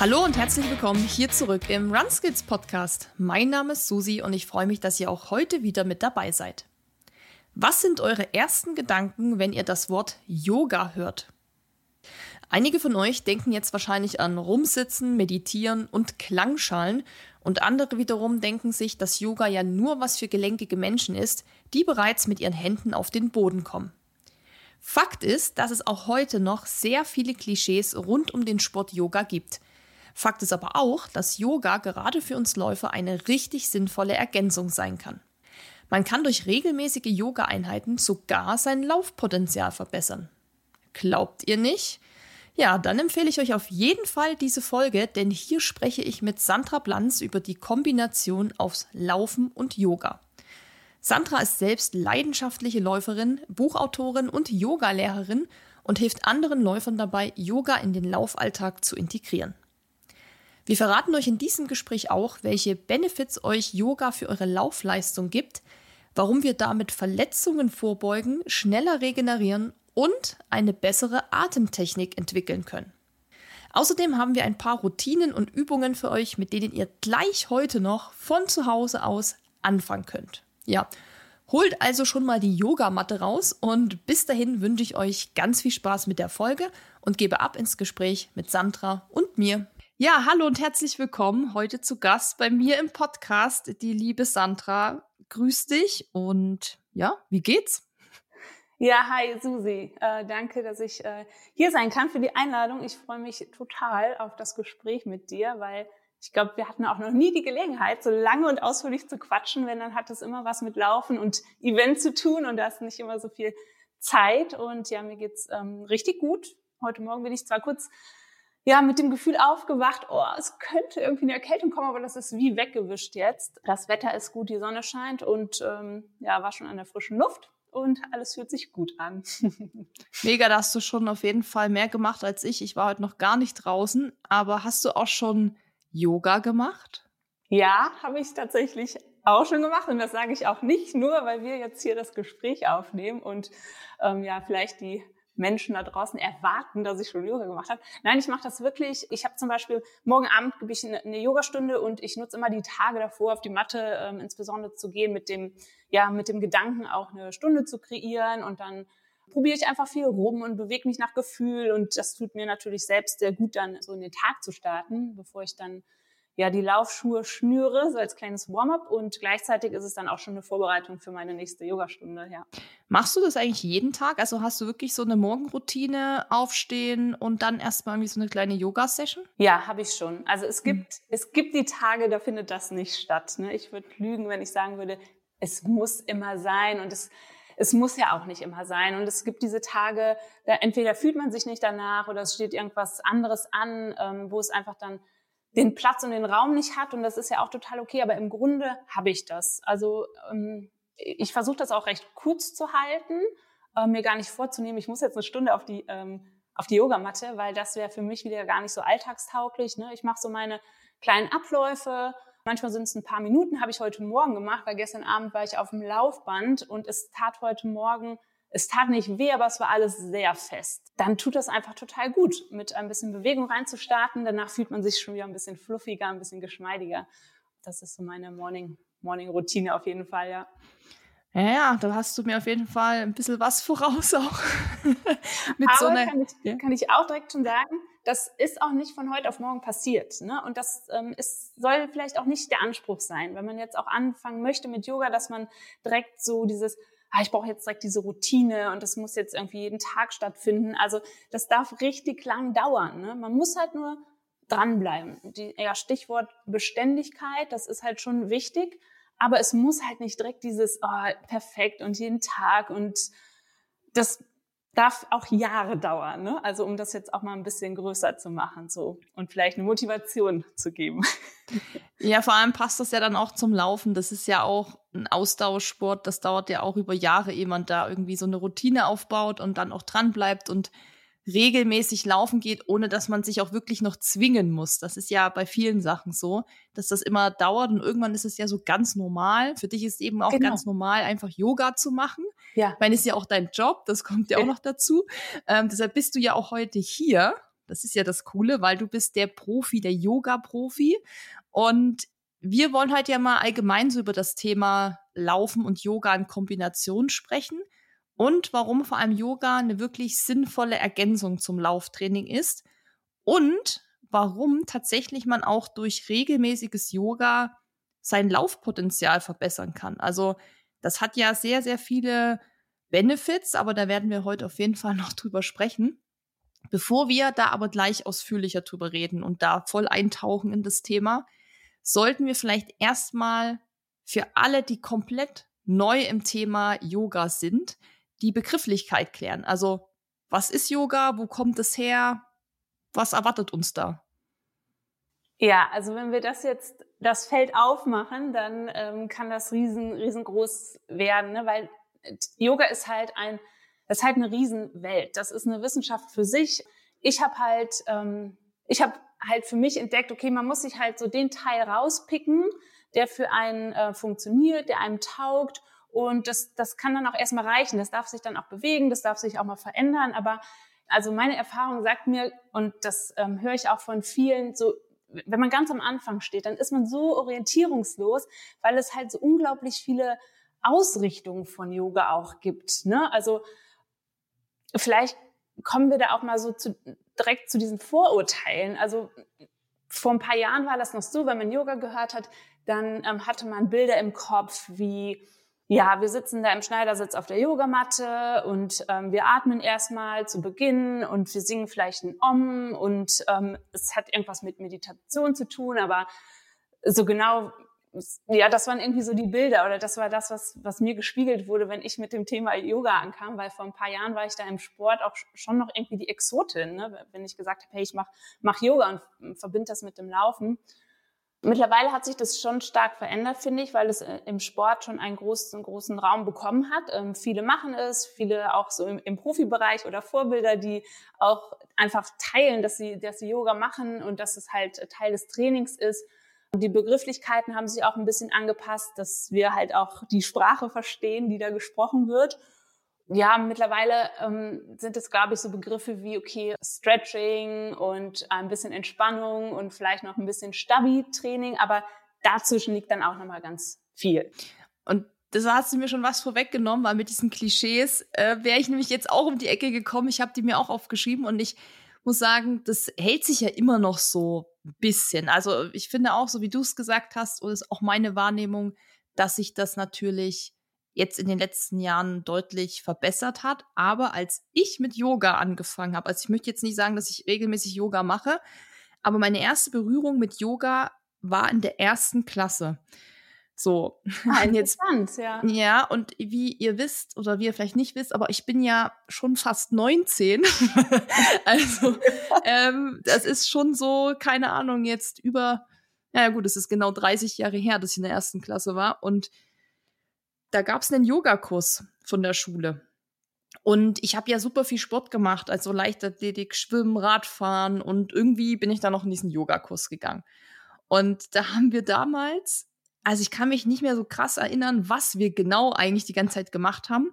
Hallo und herzlich willkommen hier zurück im RunSkills Podcast. Mein Name ist Susi und ich freue mich, dass ihr auch heute wieder mit dabei seid. Was sind eure ersten Gedanken, wenn ihr das Wort Yoga hört? Einige von euch denken jetzt wahrscheinlich an Rumsitzen, Meditieren und Klangschalen und andere wiederum denken sich, dass Yoga ja nur was für gelenkige Menschen ist, die bereits mit ihren Händen auf den Boden kommen. Fakt ist, dass es auch heute noch sehr viele Klischees rund um den Sport Yoga gibt. Fakt ist aber auch, dass Yoga gerade für uns Läufer eine richtig sinnvolle Ergänzung sein kann. Man kann durch regelmäßige Yoga-Einheiten sogar sein Laufpotenzial verbessern. Glaubt ihr nicht? Ja, dann empfehle ich euch auf jeden Fall diese Folge, denn hier spreche ich mit Sandra Blanz über die Kombination aus Laufen und Yoga. Sandra ist selbst leidenschaftliche Läuferin, Buchautorin und Yogalehrerin und hilft anderen Läufern dabei, Yoga in den Laufalltag zu integrieren. Wir verraten euch in diesem Gespräch auch, welche Benefits euch Yoga für eure Laufleistung gibt, warum wir damit Verletzungen vorbeugen, schneller regenerieren und eine bessere Atemtechnik entwickeln können. Außerdem haben wir ein paar Routinen und Übungen für euch, mit denen ihr gleich heute noch von zu Hause aus anfangen könnt. Ja, holt also schon mal die Yogamatte raus und bis dahin wünsche ich euch ganz viel Spaß mit der Folge und gebe ab ins Gespräch mit Sandra und mir. Ja, hallo und herzlich willkommen. Heute zu Gast bei mir im Podcast die liebe Sandra. Grüß dich und ja, wie geht's? Ja, hi Susi. Äh, danke, dass ich äh, hier sein kann für die Einladung. Ich freue mich total auf das Gespräch mit dir, weil ich glaube, wir hatten auch noch nie die Gelegenheit, so lange und ausführlich zu quatschen. Wenn, dann hat es immer was mit Laufen und Event zu tun und da ist nicht immer so viel Zeit. Und ja, mir geht's ähm, richtig gut. Heute Morgen bin ich zwar kurz ja, mit dem Gefühl aufgewacht, oh, es könnte irgendwie eine Erkältung kommen, aber das ist wie weggewischt jetzt. Das Wetter ist gut, die Sonne scheint und ähm, ja, war schon an der frischen Luft und alles fühlt sich gut an. Mega, da hast du schon auf jeden Fall mehr gemacht als ich. Ich war heute noch gar nicht draußen, aber hast du auch schon Yoga gemacht? Ja, habe ich tatsächlich auch schon gemacht und das sage ich auch nicht nur, weil wir jetzt hier das Gespräch aufnehmen und ähm, ja vielleicht die Menschen da draußen erwarten, dass ich schon Yoga gemacht habe. Nein, ich mache das wirklich. Ich habe zum Beispiel morgen Abend gebe ich eine, eine Yogastunde und ich nutze immer die Tage davor auf die Matte ähm, insbesondere zu gehen mit dem ja mit dem Gedanken auch eine Stunde zu kreieren und dann probiere ich einfach viel rum und bewege mich nach Gefühl und das tut mir natürlich selbst sehr gut, dann so in den Tag zu starten, bevor ich dann ja die Laufschuhe schnüre, so als kleines Warm-up und gleichzeitig ist es dann auch schon eine Vorbereitung für meine nächste Yogastunde, ja. Machst du das eigentlich jeden Tag? Also hast du wirklich so eine Morgenroutine, aufstehen und dann erstmal irgendwie so eine kleine Yoga-Session? Ja, habe ich schon. Also es gibt, hm. es gibt die Tage, da findet das nicht statt. Ne? Ich würde lügen, wenn ich sagen würde, es muss immer sein und es es muss ja auch nicht immer sein. Und es gibt diese Tage, da entweder fühlt man sich nicht danach oder es steht irgendwas anderes an, ähm, wo es einfach dann den Platz und den Raum nicht hat. Und das ist ja auch total okay. Aber im Grunde habe ich das. Also ähm, ich versuche das auch recht kurz zu halten, äh, mir gar nicht vorzunehmen, ich muss jetzt eine Stunde auf die ähm, auf die Yogamatte, weil das wäre für mich wieder gar nicht so alltagstauglich. Ne? Ich mache so meine kleinen Abläufe, Manchmal sind es ein paar Minuten, habe ich heute Morgen gemacht, weil gestern Abend war ich auf dem Laufband und es tat heute Morgen, es tat nicht weh, aber es war alles sehr fest. Dann tut das einfach total gut, mit ein bisschen Bewegung reinzustarten. Danach fühlt man sich schon wieder ein bisschen fluffiger, ein bisschen geschmeidiger. Das ist so meine Morning, Morning Routine auf jeden Fall, ja. Ja, ja, da hast du mir auf jeden Fall ein bisschen was voraus auch. Mit Aber so einer, kann, ich, ja. kann ich auch direkt schon sagen, das ist auch nicht von heute auf morgen passiert. Ne? Und das ähm, ist, soll vielleicht auch nicht der Anspruch sein, wenn man jetzt auch anfangen möchte mit Yoga, dass man direkt so dieses, ah, ich brauche jetzt direkt diese Routine und das muss jetzt irgendwie jeden Tag stattfinden. Also das darf richtig lang dauern. Ne? Man muss halt nur dranbleiben. Die, ja, Stichwort Beständigkeit, das ist halt schon wichtig. Aber es muss halt nicht direkt dieses oh, perfekt und jeden Tag und das darf auch Jahre dauern, ne? Also um das jetzt auch mal ein bisschen größer zu machen, so und vielleicht eine Motivation zu geben. Ja, vor allem passt das ja dann auch zum Laufen. Das ist ja auch ein Ausdauersport. Das dauert ja auch über Jahre, ehe man da irgendwie so eine Routine aufbaut und dann auch dran bleibt und regelmäßig laufen geht, ohne dass man sich auch wirklich noch zwingen muss. Das ist ja bei vielen Sachen so, dass das immer dauert und irgendwann ist es ja so ganz normal. Für dich ist eben auch genau. ganz normal, einfach Yoga zu machen. Ja. Ich meine, ist ja auch dein Job, das kommt ja auch noch dazu. Ähm, deshalb bist du ja auch heute hier. Das ist ja das Coole, weil du bist der Profi, der Yoga-Profi. Und wir wollen heute ja mal allgemein so über das Thema Laufen und Yoga in Kombination sprechen und warum vor allem Yoga eine wirklich sinnvolle Ergänzung zum Lauftraining ist und warum tatsächlich man auch durch regelmäßiges Yoga sein Laufpotenzial verbessern kann. Also das hat ja sehr, sehr viele Benefits, aber da werden wir heute auf jeden Fall noch drüber sprechen. Bevor wir da aber gleich ausführlicher drüber reden und da voll eintauchen in das Thema, sollten wir vielleicht erstmal für alle, die komplett neu im Thema Yoga sind, die Begrifflichkeit klären. Also, was ist Yoga? Wo kommt es her? Was erwartet uns da? Ja, also wenn wir das jetzt das Feld aufmachen, dann ähm, kann das riesen riesengroß werden, ne? weil Yoga ist halt ein, das ist halt eine Riesenwelt. Das ist eine Wissenschaft für sich. Ich habe halt, ähm, ich habe halt für mich entdeckt, okay, man muss sich halt so den Teil rauspicken, der für einen äh, funktioniert, der einem taugt. Und das, das kann dann auch erstmal reichen. Das darf sich dann auch bewegen, das darf sich auch mal verändern. Aber also meine Erfahrung sagt mir, und das ähm, höre ich auch von vielen, so wenn man ganz am Anfang steht, dann ist man so orientierungslos, weil es halt so unglaublich viele Ausrichtungen von Yoga auch gibt. Ne? Also vielleicht kommen wir da auch mal so zu, direkt zu diesen Vorurteilen. Also vor ein paar Jahren war das noch so, wenn man Yoga gehört hat, dann ähm, hatte man Bilder im Kopf wie ja, wir sitzen da im Schneidersitz auf der Yogamatte und ähm, wir atmen erstmal zu Beginn und wir singen vielleicht ein Om und ähm, es hat irgendwas mit Meditation zu tun, aber so genau, ja, das waren irgendwie so die Bilder oder das war das, was, was mir gespiegelt wurde, wenn ich mit dem Thema Yoga ankam, weil vor ein paar Jahren war ich da im Sport auch schon noch irgendwie die Exotin, ne? wenn ich gesagt habe, hey, ich mach, mach Yoga und verbinde das mit dem Laufen. Mittlerweile hat sich das schon stark verändert, finde ich, weil es äh, im Sport schon einen großen, großen Raum bekommen hat. Ähm, viele machen es, viele auch so im, im, Profibereich oder Vorbilder, die auch einfach teilen, dass sie, dass sie Yoga machen und dass es halt Teil des Trainings ist. Die Begrifflichkeiten haben sich auch ein bisschen angepasst, dass wir halt auch die Sprache verstehen, die da gesprochen wird ja, mittlerweile ähm, sind es, glaube ich, so Begriffe wie, okay, Stretching und ein bisschen Entspannung und vielleicht noch ein bisschen Stabi-Training, aber dazwischen liegt dann auch nochmal ganz viel. Und das hast du mir schon was vorweggenommen, weil mit diesen Klischees äh, wäre ich nämlich jetzt auch um die Ecke gekommen. Ich habe die mir auch aufgeschrieben und ich muss sagen, das hält sich ja immer noch so ein bisschen. Also ich finde auch, so wie du es gesagt hast, und ist auch meine Wahrnehmung, dass sich das natürlich jetzt in den letzten Jahren deutlich verbessert hat. Aber als ich mit Yoga angefangen habe, also ich möchte jetzt nicht sagen, dass ich regelmäßig Yoga mache, aber meine erste Berührung mit Yoga war in der ersten Klasse. So. Ah, interessant, ja. Ja, und wie ihr wisst oder wie ihr vielleicht nicht wisst, aber ich bin ja schon fast 19. also, ähm, das ist schon so, keine Ahnung, jetzt über, ja gut, es ist genau 30 Jahre her, dass ich in der ersten Klasse war. Und da gab es einen Yogakurs von der Schule. Und ich habe ja super viel Sport gemacht, also Leichtathletik, Schwimmen, Radfahren und irgendwie bin ich da noch in diesen Yogakurs gegangen. Und da haben wir damals, also ich kann mich nicht mehr so krass erinnern, was wir genau eigentlich die ganze Zeit gemacht haben,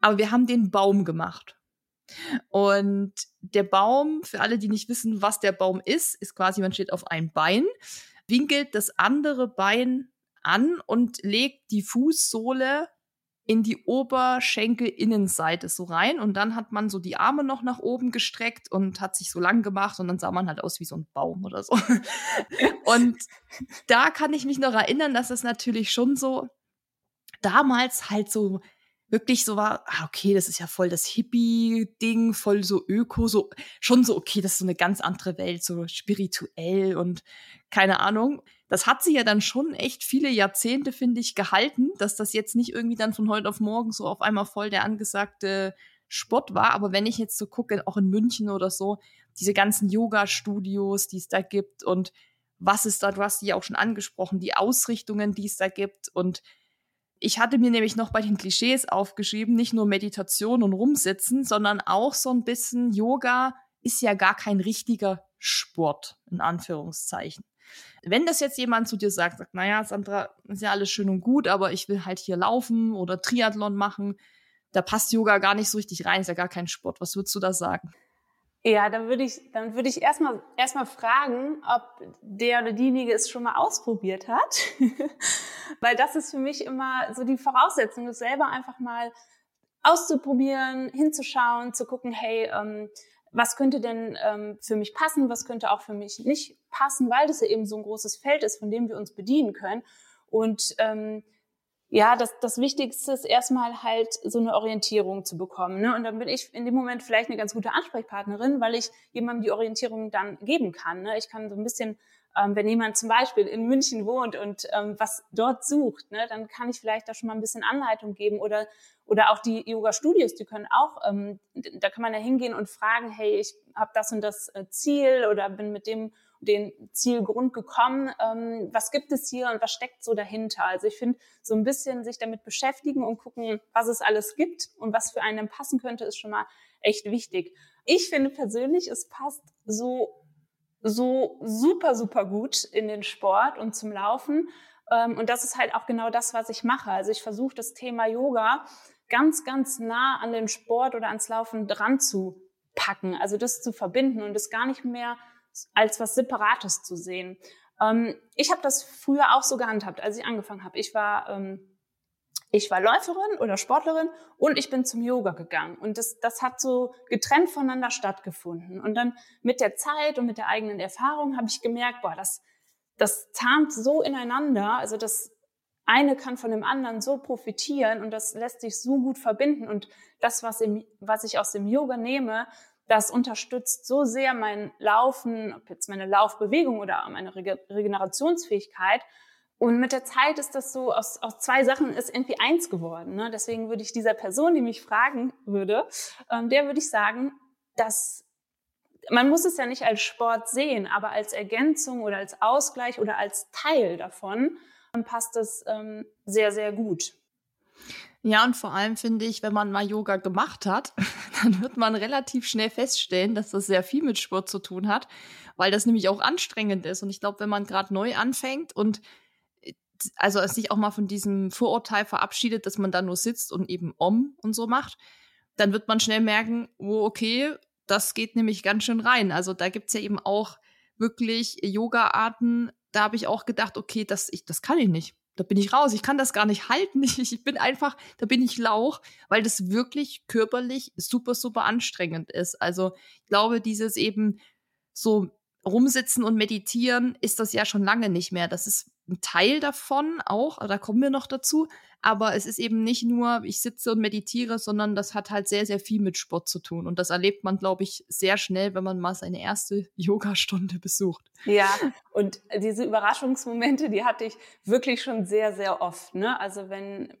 aber wir haben den Baum gemacht. Und der Baum, für alle, die nicht wissen, was der Baum ist, ist quasi, man steht auf einem Bein, winkelt das andere Bein an und legt die Fußsohle in die Oberschenkelinnenseite so rein und dann hat man so die Arme noch nach oben gestreckt und hat sich so lang gemacht und dann sah man halt aus wie so ein Baum oder so. und da kann ich mich noch erinnern, dass es natürlich schon so damals halt so wirklich so war, ah, okay, das ist ja voll das Hippie-Ding, voll so öko, so schon so, okay, das ist so eine ganz andere Welt, so spirituell und keine Ahnung das hat sie ja dann schon echt viele Jahrzehnte, finde ich, gehalten, dass das jetzt nicht irgendwie dann von heute auf morgen so auf einmal voll der angesagte Sport war. Aber wenn ich jetzt so gucke, auch in München oder so, diese ganzen Yoga-Studios, die es da gibt und was es da, du hast die ja auch schon angesprochen, die Ausrichtungen, die es da gibt und ich hatte mir nämlich noch bei den Klischees aufgeschrieben, nicht nur Meditation und rumsitzen, sondern auch so ein bisschen Yoga ist ja gar kein richtiger Sport, in Anführungszeichen. Wenn das jetzt jemand zu dir sagt, sagt, naja, Sandra, ist ja alles schön und gut, aber ich will halt hier laufen oder Triathlon machen, da passt Yoga gar nicht so richtig rein, ist ja gar kein Sport. Was würdest du da sagen? Ja, dann würde ich, dann würde ich erstmal, erstmal fragen, ob der oder diejenige es schon mal ausprobiert hat. Weil das ist für mich immer so die Voraussetzung, das selber einfach mal auszuprobieren, hinzuschauen, zu gucken, hey, ähm, was könnte denn ähm, für mich passen, was könnte auch für mich nicht passen, weil das ja eben so ein großes Feld ist, von dem wir uns bedienen können. Und ähm, ja, das, das Wichtigste ist erstmal halt so eine Orientierung zu bekommen. Ne? Und dann bin ich in dem Moment vielleicht eine ganz gute Ansprechpartnerin, weil ich jemandem die Orientierung dann geben kann. Ne? Ich kann so ein bisschen, ähm, wenn jemand zum Beispiel in München wohnt und ähm, was dort sucht, ne, dann kann ich vielleicht da schon mal ein bisschen Anleitung geben oder oder auch die Yoga-Studios, die können auch, ähm, da kann man ja hingehen und fragen, hey, ich habe das und das äh, Ziel oder bin mit dem den Zielgrund gekommen. Ähm, was gibt es hier und was steckt so dahinter? Also ich finde, so ein bisschen sich damit beschäftigen und gucken, was es alles gibt und was für einen passen könnte, ist schon mal echt wichtig. Ich finde persönlich, es passt so so super, super gut in den Sport und zum Laufen. Ähm, und das ist halt auch genau das, was ich mache. Also ich versuche das Thema Yoga ganz, ganz nah an den Sport oder ans Laufen dran zu packen. Also das zu verbinden und das gar nicht mehr als was Separates zu sehen. Ähm, ich habe das früher auch so gehandhabt, als ich angefangen habe. Ich war ähm, ich war Läuferin oder Sportlerin und ich bin zum Yoga gegangen. Und das, das hat so getrennt voneinander stattgefunden. Und dann mit der Zeit und mit der eigenen Erfahrung habe ich gemerkt, boah, das, das zahnt so ineinander. Also das eine kann von dem anderen so profitieren und das lässt sich so gut verbinden. Und das, was, im, was ich aus dem Yoga nehme, das unterstützt so sehr mein Laufen, ob jetzt meine Laufbewegung oder meine Regenerationsfähigkeit. Und mit der Zeit ist das so, aus, aus zwei Sachen ist irgendwie eins geworden. Ne? Deswegen würde ich dieser Person, die mich fragen würde, ähm, der würde ich sagen, dass man muss es ja nicht als Sport sehen, aber als Ergänzung oder als Ausgleich oder als Teil davon passt es ähm, sehr, sehr gut. Ja, und vor allem finde ich, wenn man mal Yoga gemacht hat, dann wird man relativ schnell feststellen, dass das sehr viel mit Sport zu tun hat, weil das nämlich auch anstrengend ist. Und ich glaube, wenn man gerade neu anfängt und äh, also sich auch mal von diesem Vorurteil verabschiedet, dass man da nur sitzt und eben Om und so macht, dann wird man schnell merken, oh, okay, das geht nämlich ganz schön rein. Also da gibt's ja eben auch wirklich Yoga-Arten, da habe ich auch gedacht, okay, das, ich, das kann ich nicht da bin ich raus. Ich kann das gar nicht halten. Ich bin einfach, da bin ich Lauch, weil das wirklich körperlich super, super anstrengend ist. Also ich glaube, dieses eben so rumsitzen und meditieren ist das ja schon lange nicht mehr. Das ist ein Teil davon auch, da kommen wir noch dazu. Aber es ist eben nicht nur, ich sitze und meditiere, sondern das hat halt sehr, sehr viel mit Sport zu tun. Und das erlebt man, glaube ich, sehr schnell, wenn man mal seine erste Yogastunde besucht. Ja, und diese Überraschungsmomente, die hatte ich wirklich schon sehr, sehr oft. Ne? Also wenn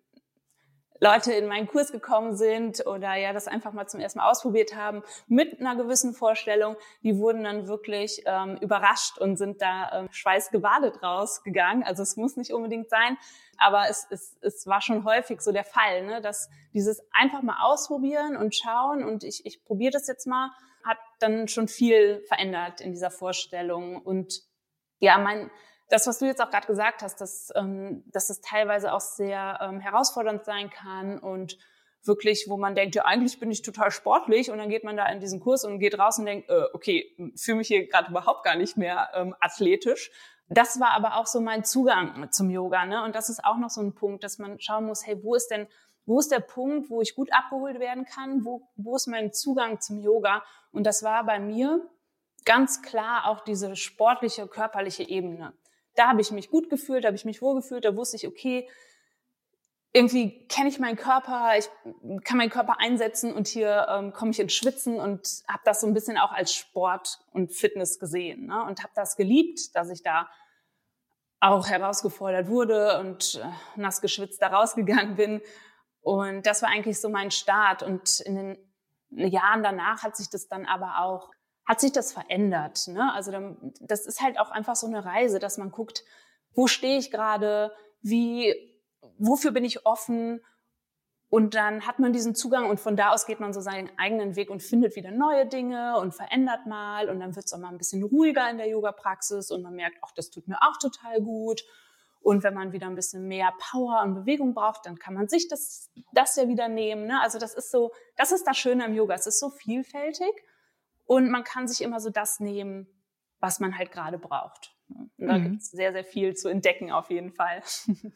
Leute in meinen Kurs gekommen sind oder ja das einfach mal zum ersten Mal ausprobiert haben mit einer gewissen Vorstellung, die wurden dann wirklich ähm, überrascht und sind da ähm, schweißgebadet rausgegangen. Also es muss nicht unbedingt sein, aber es, es, es war schon häufig so der Fall, ne, dass dieses einfach mal ausprobieren und schauen und ich, ich probiere das jetzt mal, hat dann schon viel verändert in dieser Vorstellung und ja, mein das, was du jetzt auch gerade gesagt hast, dass, ähm, dass es teilweise auch sehr ähm, herausfordernd sein kann und wirklich, wo man denkt, ja, eigentlich bin ich total sportlich und dann geht man da in diesen Kurs und geht raus und denkt, äh, okay, fühle mich hier gerade überhaupt gar nicht mehr ähm, athletisch. Das war aber auch so mein Zugang zum Yoga, ne? Und das ist auch noch so ein Punkt, dass man schauen muss, hey, wo ist denn, wo ist der Punkt, wo ich gut abgeholt werden kann? Wo, wo ist mein Zugang zum Yoga? Und das war bei mir ganz klar auch diese sportliche, körperliche Ebene da habe ich mich gut gefühlt, da habe ich mich wohlgefühlt, da wusste ich, okay, irgendwie kenne ich meinen Körper, ich kann meinen Körper einsetzen und hier ähm, komme ich ins Schwitzen und habe das so ein bisschen auch als Sport und Fitness gesehen ne? und habe das geliebt, dass ich da auch herausgefordert wurde und äh, nass geschwitzt da rausgegangen bin. Und das war eigentlich so mein Start. Und in den Jahren danach hat sich das dann aber auch hat sich das verändert. Ne? Also das ist halt auch einfach so eine Reise, dass man guckt, wo stehe ich gerade, wie, wofür bin ich offen und dann hat man diesen Zugang und von da aus geht man so seinen eigenen Weg und findet wieder neue Dinge und verändert mal und dann wird es auch mal ein bisschen ruhiger in der Yoga-Praxis und man merkt, ach, das tut mir auch total gut. Und wenn man wieder ein bisschen mehr Power und Bewegung braucht, dann kann man sich das, das ja wieder nehmen. Ne? Also das ist so, das ist das Schöne am Yoga. Es ist so vielfältig Und man kann sich immer so das nehmen, was man halt gerade braucht. Und da mhm. gibt es sehr, sehr viel zu entdecken auf jeden Fall.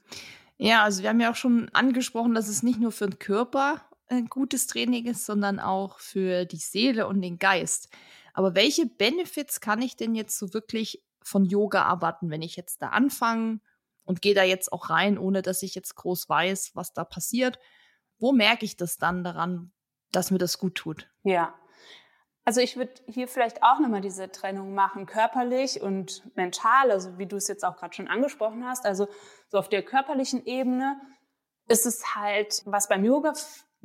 Ja, also wir haben ja auch schon angesprochen, dass es nicht nur für den Körper ein gutes Training ist, sondern auch für die Seele und den Geist. Aber welche Benefits kann ich denn jetzt so wirklich von Yoga erwarten, wenn ich jetzt da anfange und gehe da jetzt auch rein, ohne dass ich jetzt groß weiß, was da passiert? Wo merke ich das dann daran, dass mir das gut tut? Ja. Also ich würde hier vielleicht auch nochmal diese Trennung machen, körperlich und mental, also wie du es jetzt auch gerade schon angesprochen hast. Also so auf der körperlichen Ebene ist es halt, was beim Yoga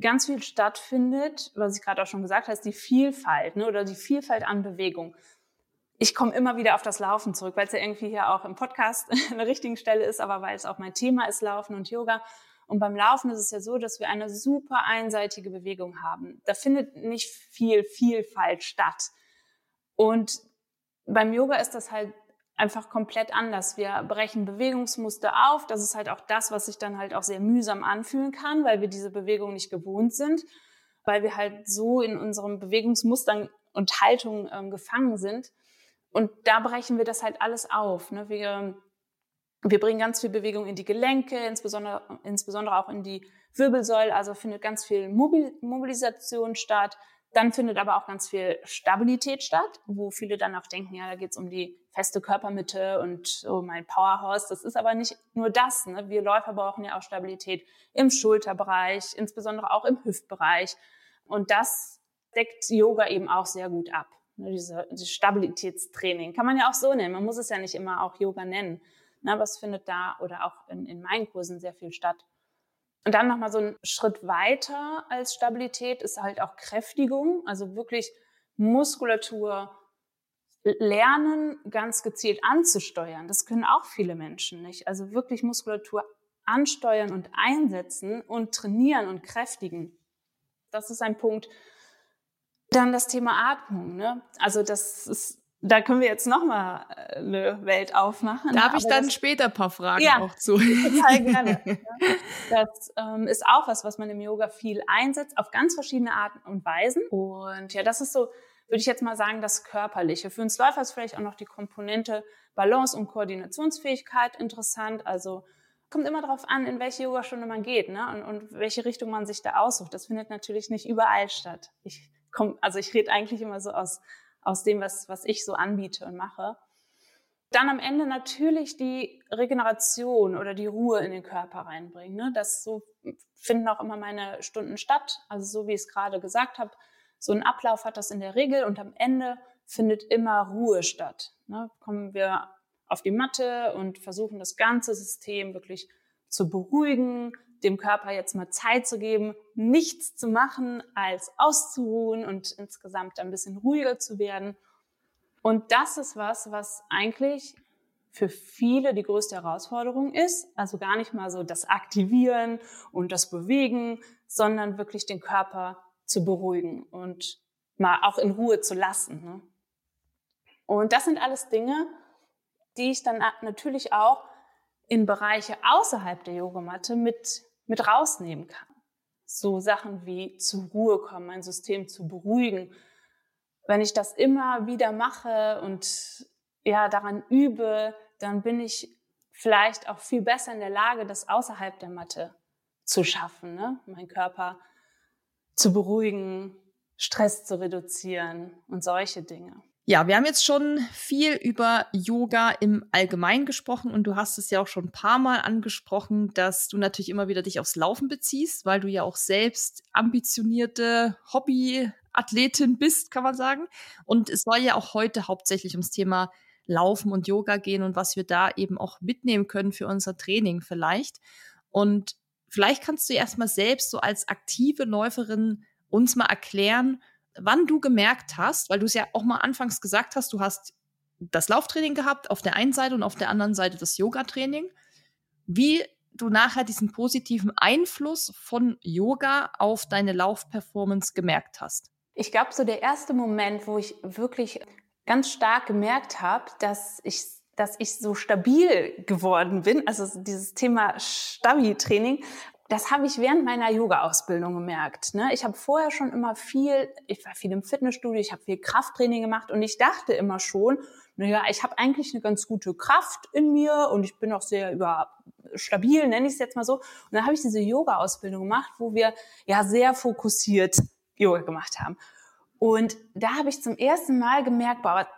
ganz viel stattfindet, was ich gerade auch schon gesagt habe, ist die Vielfalt ne, oder die Vielfalt an Bewegung. Ich komme immer wieder auf das Laufen zurück, weil es ja irgendwie hier auch im Podcast an der richtigen Stelle ist, aber weil es auch mein Thema ist, Laufen und Yoga. Und beim Laufen ist es ja so, dass wir eine super einseitige Bewegung haben. Da findet nicht viel Vielfalt statt. Und beim Yoga ist das halt einfach komplett anders. Wir brechen Bewegungsmuster auf. Das ist halt auch das, was sich dann halt auch sehr mühsam anfühlen kann, weil wir diese Bewegung nicht gewohnt sind, weil wir halt so in unseren Bewegungsmustern und Haltungen ähm, gefangen sind. Und da brechen wir das halt alles auf. Ne? Wir, wir bringen ganz viel Bewegung in die Gelenke, insbesondere, insbesondere auch in die Wirbelsäule. Also findet ganz viel Mobil Mobilisation statt. Dann findet aber auch ganz viel Stabilität statt, wo viele dann auch denken, ja, da geht's um die feste Körpermitte und oh, mein Powerhouse. Das ist aber nicht nur das. Ne? Wir Läufer brauchen ja auch Stabilität im Schulterbereich, insbesondere auch im Hüftbereich. Und das deckt Yoga eben auch sehr gut ab. Ne? Diese, Stabilitätstraining kann man ja auch so nennen. Man muss es ja nicht immer auch Yoga nennen. Ne? Aber es findet da oder auch in, in meinen Kursen sehr viel statt. Und dann nochmal so ein Schritt weiter als Stabilität ist halt auch Kräftigung, also wirklich Muskulatur lernen, ganz gezielt anzusteuern. Das können auch viele Menschen nicht. Also wirklich Muskulatur ansteuern und einsetzen und trainieren und kräftigen. Das ist ein Punkt. Dann das Thema Atmung. Ne? Also das ist da können wir jetzt noch mal äh, eine Welt aufmachen. Da habe ich dann das, später ein paar Fragen ja, auch zu. Total gerne. Das ähm, ist auch was, was man im Yoga viel einsetzt, auf ganz verschiedene Arten und Weisen. Und ja, das ist so, würde ich jetzt mal sagen, das Körperliche. Für uns Läufer ist vielleicht auch noch die Komponente Balance und Koordinationsfähigkeit interessant. Also kommt immer darauf an, in welche Yogastunde man geht ne? und, und welche Richtung man sich da aussucht. Das findet natürlich nicht überall statt. Ich komm, also ich rede eigentlich immer so aus aus dem, was, was ich so anbiete und mache. Dann am Ende natürlich die Regeneration oder die Ruhe in den Körper reinbringen. Ne? Das so finden auch immer meine Stunden statt. Also so wie ich es gerade gesagt habe, so ein Ablauf hat das in der Regel und am Ende findet immer Ruhe statt. Ne? Kommen wir auf die Matte und versuchen das ganze System wirklich zu beruhigen, dem Körper jetzt mal Zeit zu geben, nichts zu machen, als auszuruhen und insgesamt ein bisschen ruhiger zu werden. Und das ist was, was eigentlich für viele die größte Herausforderung ist. Also gar nicht mal so das Aktivieren und das Bewegen, sondern wirklich den Körper zu beruhigen und mal auch in Ruhe zu lassen. Ne? Und das sind alles Dinge, die ich dann natürlich auch in Bereiche außerhalb der Yogamatte mit mit rausnehmen kann. So Sachen wie zur Ruhe kommen, mein System zu beruhigen. Wenn ich das immer wieder mache und ja, daran übe, dann bin ich vielleicht auch viel besser in der Lage, das außerhalb der Matte zu schaffen, ne? meinen Körper zu beruhigen, Stress zu reduzieren und solche Dinge. Ja, wir haben jetzt schon viel über Yoga im Allgemeinen gesprochen und du hast es ja auch schon ein paar Mal angesprochen, dass du natürlich immer wieder dich aufs Laufen beziehst, weil du ja auch selbst ambitionierte Hobbyathletin bist, kann man sagen. Und es soll ja auch heute hauptsächlich ums Thema Laufen und Yoga gehen und was wir da eben auch mitnehmen können für unser Training vielleicht. Und vielleicht kannst du erstmal selbst so als aktive Läuferin uns mal erklären, wann du gemerkt hast, weil du es ja auch mal anfangs gesagt hast, du hast das Lauftraining gehabt auf der einen Seite und auf der anderen Seite das Yoga-Training, wie du nachher diesen positiven Einfluss von Yoga auf deine Laufperformance gemerkt hast. Ich glaube, so der erste Moment, wo ich wirklich ganz stark gemerkt habe, dass ich, dass ich so stabil geworden bin, also dieses Thema Stabi-Training, das habe ich während meiner Yoga-Ausbildung gemerkt. Ne? Ich habe vorher schon immer viel, ich war viel im Fitnessstudio, ich habe viel Krafttraining gemacht und ich dachte immer schon, naja, ich habe eigentlich eine ganz gute Kraft in mir und ich bin auch sehr über stabil, nenne ich es jetzt mal so. Und dann habe ich diese Yoga-Ausbildung gemacht, wo wir ja sehr fokussiert Yoga gemacht haben. Und da habe ich zum ersten Mal gemerkt, boah,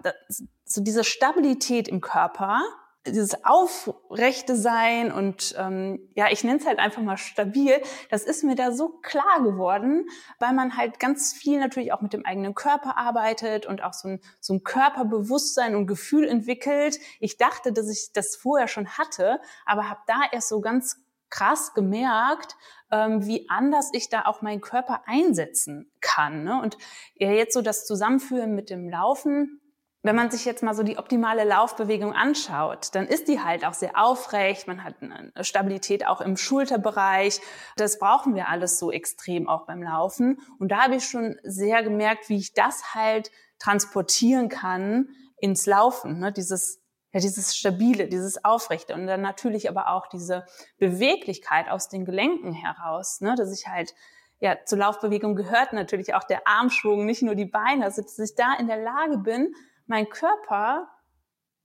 so diese Stabilität im Körper, dieses aufrechte Sein und ähm, ja, ich nenne es halt einfach mal stabil, das ist mir da so klar geworden, weil man halt ganz viel natürlich auch mit dem eigenen Körper arbeitet und auch so ein, so ein Körperbewusstsein und Gefühl entwickelt. Ich dachte, dass ich das vorher schon hatte, aber habe da erst so ganz krass gemerkt, ähm, wie anders ich da auch meinen Körper einsetzen kann. Ne? Und ja, jetzt so das Zusammenführen mit dem Laufen, wenn man sich jetzt mal so die optimale Laufbewegung anschaut, dann ist die halt auch sehr aufrecht. Man hat eine Stabilität auch im Schulterbereich. Das brauchen wir alles so extrem auch beim Laufen. Und da habe ich schon sehr gemerkt, wie ich das halt transportieren kann ins Laufen. Ne? Dieses, ja, dieses Stabile, dieses Aufrechte und dann natürlich aber auch diese Beweglichkeit aus den Gelenken heraus, ne? dass ich halt ja, zur Laufbewegung gehört natürlich auch der Armschwung, nicht nur die Beine, also dass ich da in der Lage bin, meinen Körper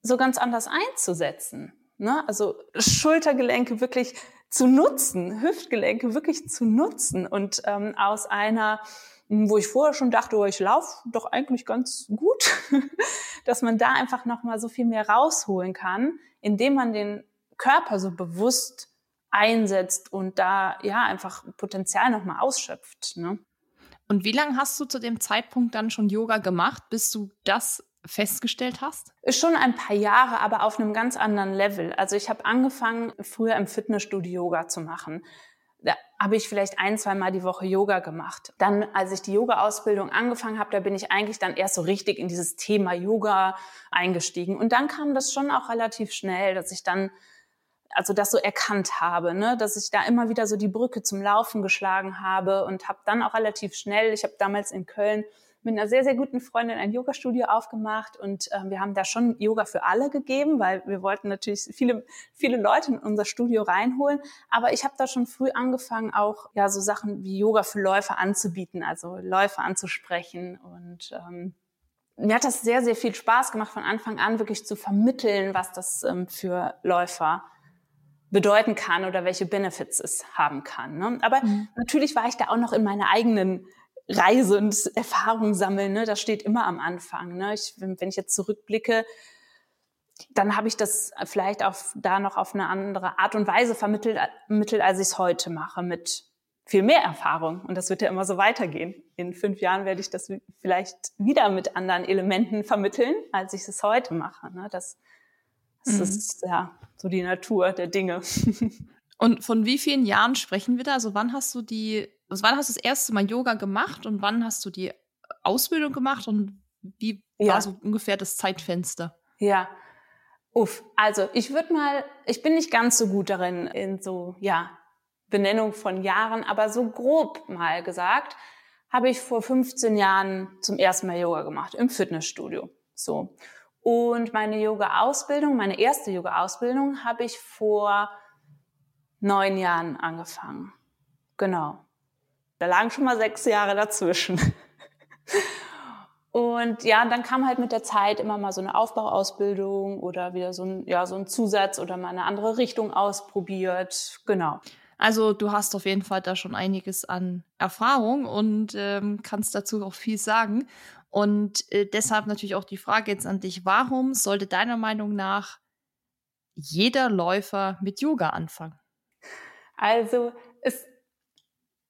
so ganz anders einzusetzen. Ne? Also Schultergelenke wirklich zu nutzen, Hüftgelenke wirklich zu nutzen und ähm, aus einer, wo ich vorher schon dachte, oh, ich laufe doch eigentlich ganz gut, dass man da einfach noch mal so viel mehr rausholen kann, indem man den Körper so bewusst einsetzt und da ja einfach Potenzial noch mal ausschöpft. Ne? Und wie lange hast du zu dem Zeitpunkt dann schon Yoga gemacht, bis du das festgestellt hast? Schon ein paar Jahre, aber auf einem ganz anderen Level. Also ich habe angefangen, früher im Fitnessstudio Yoga zu machen. Da habe ich vielleicht ein, zwei Mal die Woche Yoga gemacht. Dann, als ich die Yoga-Ausbildung angefangen habe, da bin ich eigentlich dann erst so richtig in dieses Thema Yoga eingestiegen. Und dann kam das schon auch relativ schnell, dass ich dann also das so erkannt habe, ne? dass ich da immer wieder so die Brücke zum Laufen geschlagen habe und habe dann auch relativ schnell, ich habe damals in Köln mit einer sehr, sehr guten Freundin ein Yoga-Studio aufgemacht und ähm, wir haben da schon Yoga für alle gegeben, weil wir wollten natürlich viele, viele Leute in unser Studio reinholen. Aber ich habe da schon früh angefangen, auch ja so Sachen wie Yoga für Läufer anzubieten, also Läufer anzusprechen und ähm, mir hat das sehr, sehr viel Spaß gemacht, von Anfang an wirklich zu vermitteln, was das ähm, für Läufer bedeuten kann oder welche Benefits es haben kann. Ne? Aber mhm. natürlich war ich da auch noch in meiner eigenen Reise und Erfahrung sammeln, ne, das steht immer am Anfang. Ne? Ich, wenn, ich jetzt zurückblicke, dann habe ich das vielleicht auch da noch auf eine andere Art und Weise vermittelt, vermittelt als ich es heute mache, mit viel mehr Erfahrung. Und das wird ja immer so weitergehen. In fünf Jahren werde ich das vielleicht wieder mit anderen Elementen vermitteln, als ich es heute mache. Ne? Das, das mhm. ist ja so die Natur der Dinge. Und von wie vielen Jahren sprechen wir da? Also wann hast du die wann hast du das erste Mal Yoga gemacht und wann hast du die Ausbildung gemacht und wie ja. war so ungefähr das Zeitfenster? Ja. Uff, also ich würde mal, ich bin nicht ganz so gut darin in so, ja, Benennung von Jahren, aber so grob mal gesagt, habe ich vor 15 Jahren zum ersten Mal Yoga gemacht im Fitnessstudio. So. Und meine Yoga-Ausbildung, meine erste Yoga-Ausbildung habe ich vor neun Jahren angefangen. Genau. Da lagen schon mal sechs Jahre dazwischen. Und ja, dann kam halt mit der Zeit immer mal so eine Aufbauausbildung oder wieder so ein, ja, so ein Zusatz oder mal eine andere Richtung ausprobiert. Genau. Also du hast auf jeden Fall da schon einiges an Erfahrung und ähm, kannst dazu auch viel sagen. Und äh, deshalb natürlich auch die Frage jetzt an dich, warum sollte deiner Meinung nach jeder Läufer mit Yoga anfangen? Also es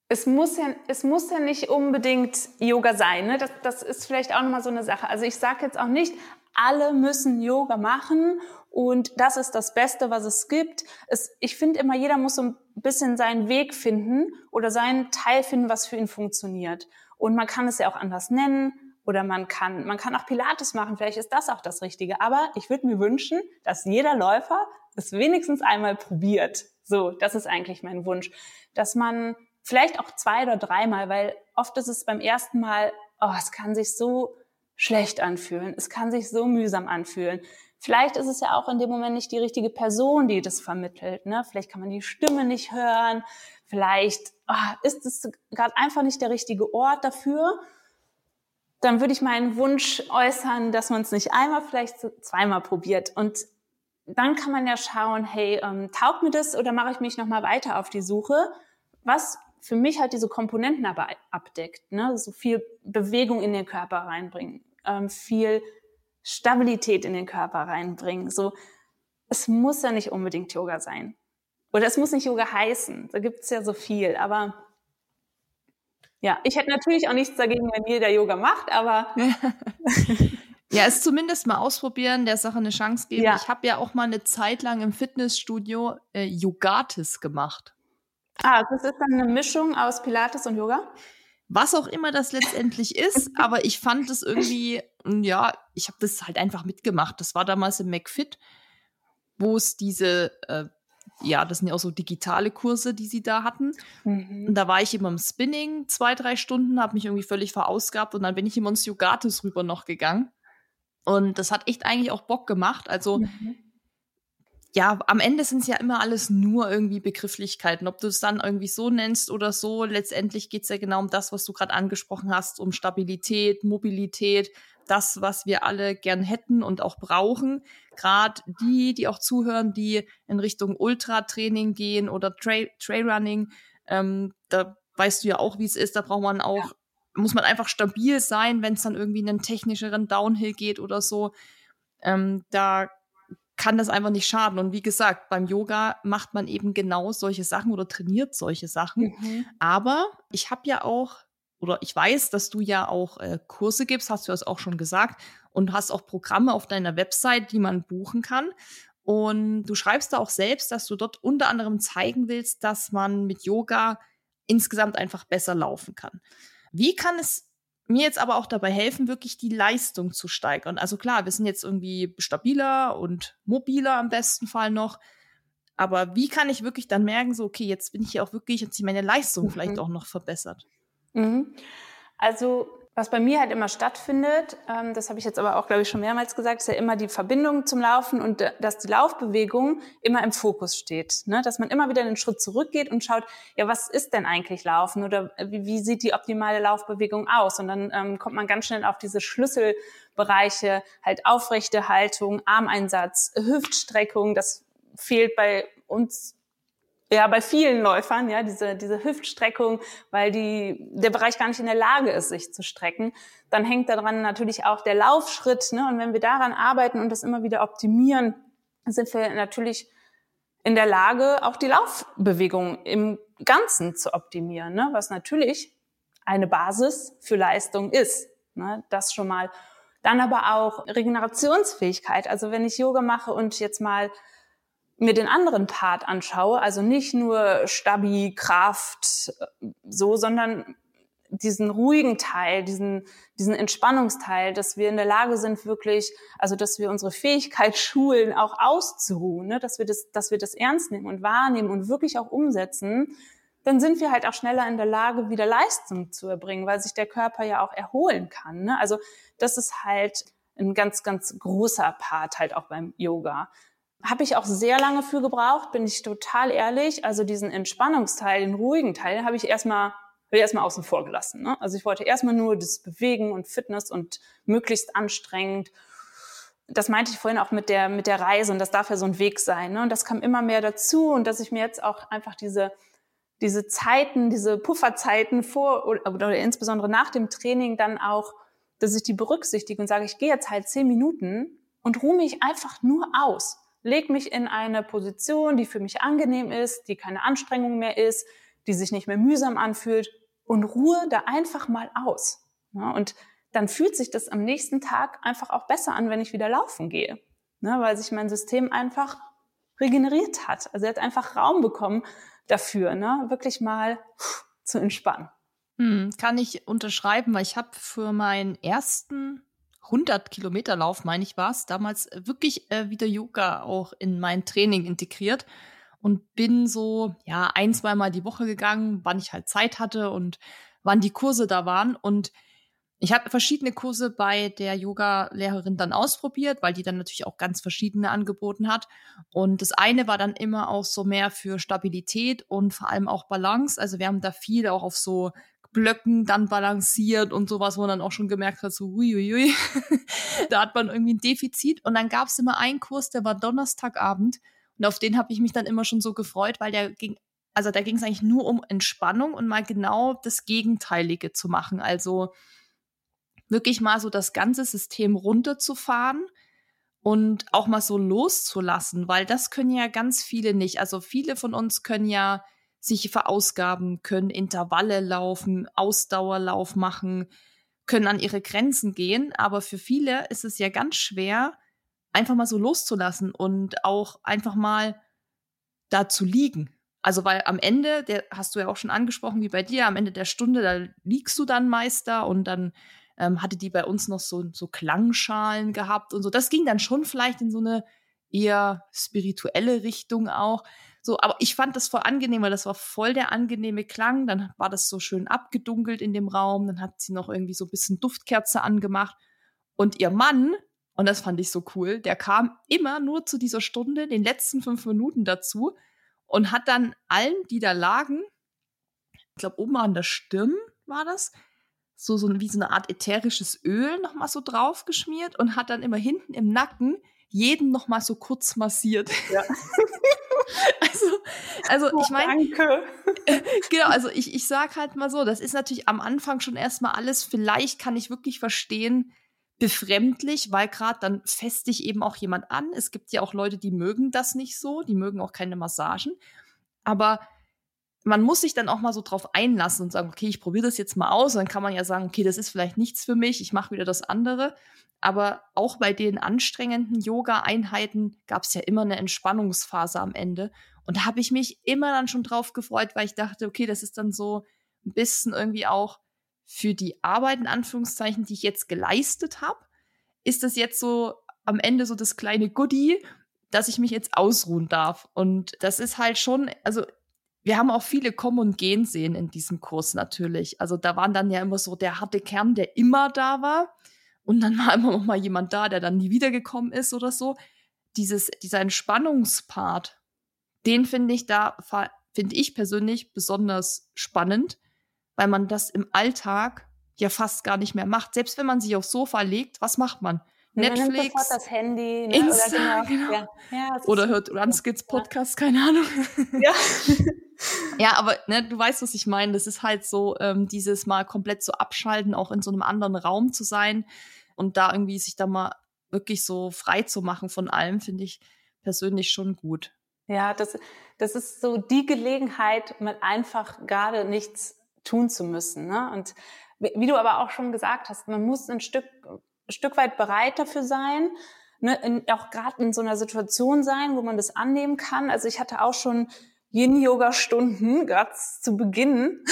es muss ja, es muss ja nicht unbedingt Yoga sein. Ne? Das, das ist vielleicht auch nochmal so eine Sache. Also ich sage jetzt auch nicht, alle müssen Yoga machen und das ist das Beste, was es gibt. Es, ich finde immer, jeder muss so ein bisschen seinen Weg finden oder seinen Teil finden, was für ihn funktioniert. Und man kann es ja auch anders nennen oder man kann, man kann auch Pilates machen. Vielleicht ist das auch das Richtige. Aber ich würde mir wünschen, dass jeder Läufer es wenigstens einmal probiert. So, das ist eigentlich mein Wunsch, dass man Vielleicht auch zwei oder dreimal, weil oft ist es beim ersten Mal, oh, es kann sich so schlecht anfühlen, es kann sich so mühsam anfühlen. Vielleicht ist es ja auch in dem Moment nicht die richtige Person, die das vermittelt. Ne? Vielleicht kann man die Stimme nicht hören. Vielleicht oh, ist es gerade einfach nicht der richtige Ort dafür. Dann würde ich meinen Wunsch äußern, dass man es nicht einmal, vielleicht zweimal probiert. Und dann kann man ja schauen, hey, ähm, taugt mir das oder mache ich mich nochmal weiter auf die Suche? Was für mich halt diese Komponenten aber abdeckt. Ne? So viel Bewegung in den Körper reinbringen, ähm, viel Stabilität in den Körper reinbringen. So, es muss ja nicht unbedingt Yoga sein. Oder es muss nicht Yoga heißen. Da gibt es ja so viel. Aber ja, ich hätte natürlich auch nichts dagegen, wenn jeder Yoga macht, aber. ja, es zumindest mal ausprobieren, der Sache eine Chance geben. Ja. Ich habe ja auch mal eine Zeit lang im Fitnessstudio äh, Yogatis gemacht. Ah, das ist dann eine Mischung aus Pilates und Yoga? was auch immer das letztendlich ist, aber ich fand es irgendwie, ja, ich habe das halt einfach mitgemacht. Das war damals im McFit, wo es diese, äh, ja, das sind ja auch so digitale Kurse, die sie da hatten. Mhm. Und da war ich immer im Spinning zwei, drei Stunden, habe mich irgendwie völlig verausgabt und dann bin ich immer ins Yogatis rüber noch gegangen. Und das hat echt eigentlich auch Bock gemacht. Also mhm ja, am Ende sind es ja immer alles nur irgendwie Begrifflichkeiten. Ob du es dann irgendwie so nennst oder so, letztendlich geht es ja genau um das, was du gerade angesprochen hast, um Stabilität, Mobilität, das, was wir alle gern hätten und auch brauchen. Gerade die, die auch zuhören, die in Richtung Ultratraining gehen oder Trail, Trailrunning, ähm, da weißt du ja auch, wie es ist. Da braucht man auch, ja. muss man einfach stabil sein, wenn es dann irgendwie in einen technischeren Downhill geht oder so. Ähm, da kann das einfach nicht schaden. Und wie gesagt, beim Yoga macht man eben genau solche Sachen oder trainiert solche Sachen. Mhm. Aber ich habe ja auch, oder ich weiß, dass du ja auch äh, Kurse gibst, hast du das auch schon gesagt, und hast auch Programme auf deiner Website, die man buchen kann. Und du schreibst da auch selbst, dass du dort unter anderem zeigen willst, dass man mit Yoga insgesamt einfach besser laufen kann. Wie kann es mir jetzt aber auch dabei helfen, wirklich die Leistung zu steigern. Also klar, wir sind jetzt irgendwie stabiler und mobiler am besten Fall noch. Aber wie kann ich wirklich dann merken, so, okay, jetzt bin ich hier auch wirklich, jetzt meine Leistung mhm. vielleicht auch noch verbessert? Mhm. Also was bei mir halt immer stattfindet, ähm, das habe ich jetzt aber auch, glaube ich, schon mehrmals gesagt, ist ja immer die Verbindung zum Laufen und äh, dass die Laufbewegung immer im Fokus steht. Ne? Dass man immer wieder einen Schritt zurückgeht und schaut, ja, was ist denn eigentlich Laufen oder wie, wie sieht die optimale Laufbewegung aus? Und dann ähm, kommt man ganz schnell auf diese Schlüsselbereiche, halt aufrechte Haltung, Armeinsatz, Hüftstreckung. Das fehlt bei uns ja, bei vielen Läufern, ja, diese, diese Hüftstreckung, weil die, der Bereich gar nicht in der Lage ist, sich zu strecken. Dann hängt daran natürlich auch der Laufschritt, ne? Und wenn wir daran arbeiten und das immer wieder optimieren, sind wir natürlich in der Lage, auch die Laufbewegung im Ganzen zu optimieren, ne? was natürlich eine Basis für Leistung ist. Ne? Das schon mal. Dann aber auch Regenerationsfähigkeit. Also wenn ich Yoga mache und jetzt mal mir den anderen Part anschaue, also nicht nur Stabi, Kraft, so, sondern diesen ruhigen Teil, diesen, diesen Entspannungsteil, dass wir in der Lage sind, wirklich, also dass wir unsere Fähigkeit schulen, auch auszuruhen, ne? dass wir das, dass wir das ernst nehmen und wahrnehmen und wirklich auch umsetzen, dann sind wir halt auch schneller in der Lage, wieder Leistung zu erbringen, weil sich der Körper ja auch erholen kann. Ne? Also das ist halt ein ganz, ganz großer Part halt auch beim Yoga. Habe ich auch sehr lange für gebraucht, bin ich total ehrlich. Also diesen Entspannungsteil, den ruhigen Teil, habe ich erstmal habe ich erstmal außen vor gelassen. Ne? Also ich wollte erstmal nur das Bewegen und Fitness und möglichst anstrengend. Das meinte ich vorhin auch mit der, mit der Reise und das darf ja so ein Weg sein. Ne? Und das kam immer mehr dazu und dass ich mir jetzt auch einfach diese, diese Zeiten, diese Pufferzeiten vor oder, oder insbesondere nach dem Training dann auch, dass ich die berücksichtige und sage, ich gehe jetzt halt zehn Minuten und ruhe mich einfach nur aus leg mich in eine Position, die für mich angenehm ist, die keine Anstrengung mehr ist, die sich nicht mehr mühsam anfühlt und ruhe da einfach mal aus. Ja, und dann fühlt sich das am nächsten Tag einfach auch besser an, wenn ich wieder laufen gehe, ne, weil sich mein System einfach regeneriert hat. Also er hat einfach Raum bekommen dafür, ne, wirklich mal zu entspannen. Hm, kann ich unterschreiben, weil ich habe für meinen ersten 100 Kilometer Lauf, meine ich, war es damals wirklich äh, wieder Yoga auch in mein Training integriert und bin so, ja, ein, zweimal die Woche gegangen, wann ich halt Zeit hatte und wann die Kurse da waren. Und ich habe verschiedene Kurse bei der Yoga-Lehrerin dann ausprobiert, weil die dann natürlich auch ganz verschiedene angeboten hat. Und das eine war dann immer auch so mehr für Stabilität und vor allem auch Balance. Also wir haben da viel auch auf so Blöcken dann balanciert und sowas, wo man dann auch schon gemerkt hat, so huiuiui, da hat man irgendwie ein Defizit. Und dann gab es immer einen Kurs, der war Donnerstagabend und auf den habe ich mich dann immer schon so gefreut, weil der ging, also da ging es eigentlich nur um Entspannung und mal genau das Gegenteilige zu machen. Also wirklich mal so das ganze System runterzufahren und auch mal so loszulassen, weil das können ja ganz viele nicht. Also viele von uns können ja sich verausgaben, können Intervalle laufen, Ausdauerlauf machen, können an ihre Grenzen gehen. Aber für viele ist es ja ganz schwer, einfach mal so loszulassen und auch einfach mal da zu liegen. Also, weil am Ende, der hast du ja auch schon angesprochen, wie bei dir, am Ende der Stunde, da liegst du dann Meister und dann ähm, hatte die bei uns noch so, so Klangschalen gehabt und so. Das ging dann schon vielleicht in so eine eher spirituelle Richtung auch. So, aber ich fand das voll angenehm, weil das war voll der angenehme Klang. Dann war das so schön abgedunkelt in dem Raum. Dann hat sie noch irgendwie so ein bisschen Duftkerze angemacht. Und ihr Mann, und das fand ich so cool, der kam immer nur zu dieser Stunde, den letzten fünf Minuten dazu und hat dann allen, die da lagen, ich glaube oben an der Stirn war das, so, so wie so eine Art ätherisches Öl nochmal so draufgeschmiert und hat dann immer hinten im Nacken jeden nochmal so kurz massiert. Ja. also, also oh, ich meine. Danke. genau, also ich, ich sag halt mal so, das ist natürlich am Anfang schon erstmal alles, vielleicht kann ich wirklich verstehen, befremdlich, weil gerade dann fest dich eben auch jemand an. Es gibt ja auch Leute, die mögen das nicht so, die mögen auch keine Massagen. Aber man muss sich dann auch mal so drauf einlassen und sagen, okay, ich probiere das jetzt mal aus. Und dann kann man ja sagen, okay, das ist vielleicht nichts für mich, ich mache wieder das andere. Aber auch bei den anstrengenden Yoga-Einheiten gab es ja immer eine Entspannungsphase am Ende. Und da habe ich mich immer dann schon drauf gefreut, weil ich dachte, okay, das ist dann so ein bisschen irgendwie auch für die Arbeit, in Anführungszeichen, die ich jetzt geleistet habe, ist das jetzt so am Ende so das kleine Goodie, dass ich mich jetzt ausruhen darf. Und das ist halt schon, also wir haben auch viele Kommen und Gehen sehen in diesem Kurs natürlich. Also da waren dann ja immer so der harte Kern, der immer da war. Und dann war immer noch mal jemand da, der dann nie wiedergekommen ist oder so. Dieses, dieser Entspannungspart, den finde ich da, finde ich persönlich besonders spannend, weil man das im Alltag ja fast gar nicht mehr macht. Selbst wenn man sich aufs Sofa legt, was macht man? Netflix, sofort das Handy, ne? Insta, oder, genau. genau. Ja. Ja, oder hört Runskids Podcast, keine Ahnung. Ja. ja, aber ne, du weißt, was ich meine. Das ist halt so, ähm, dieses Mal komplett so abschalten, auch in so einem anderen Raum zu sein und da irgendwie sich da mal wirklich so frei zu machen von allem, finde ich persönlich schon gut. Ja, das, das ist so die Gelegenheit, mal einfach gerade nichts tun zu müssen. Ne? Und wie du aber auch schon gesagt hast, man muss ein Stück Stück weit bereit dafür sein, ne, in, auch gerade in so einer Situation sein, wo man das annehmen kann. Also ich hatte auch schon Yin-Yoga-Stunden, gerade zu Beginn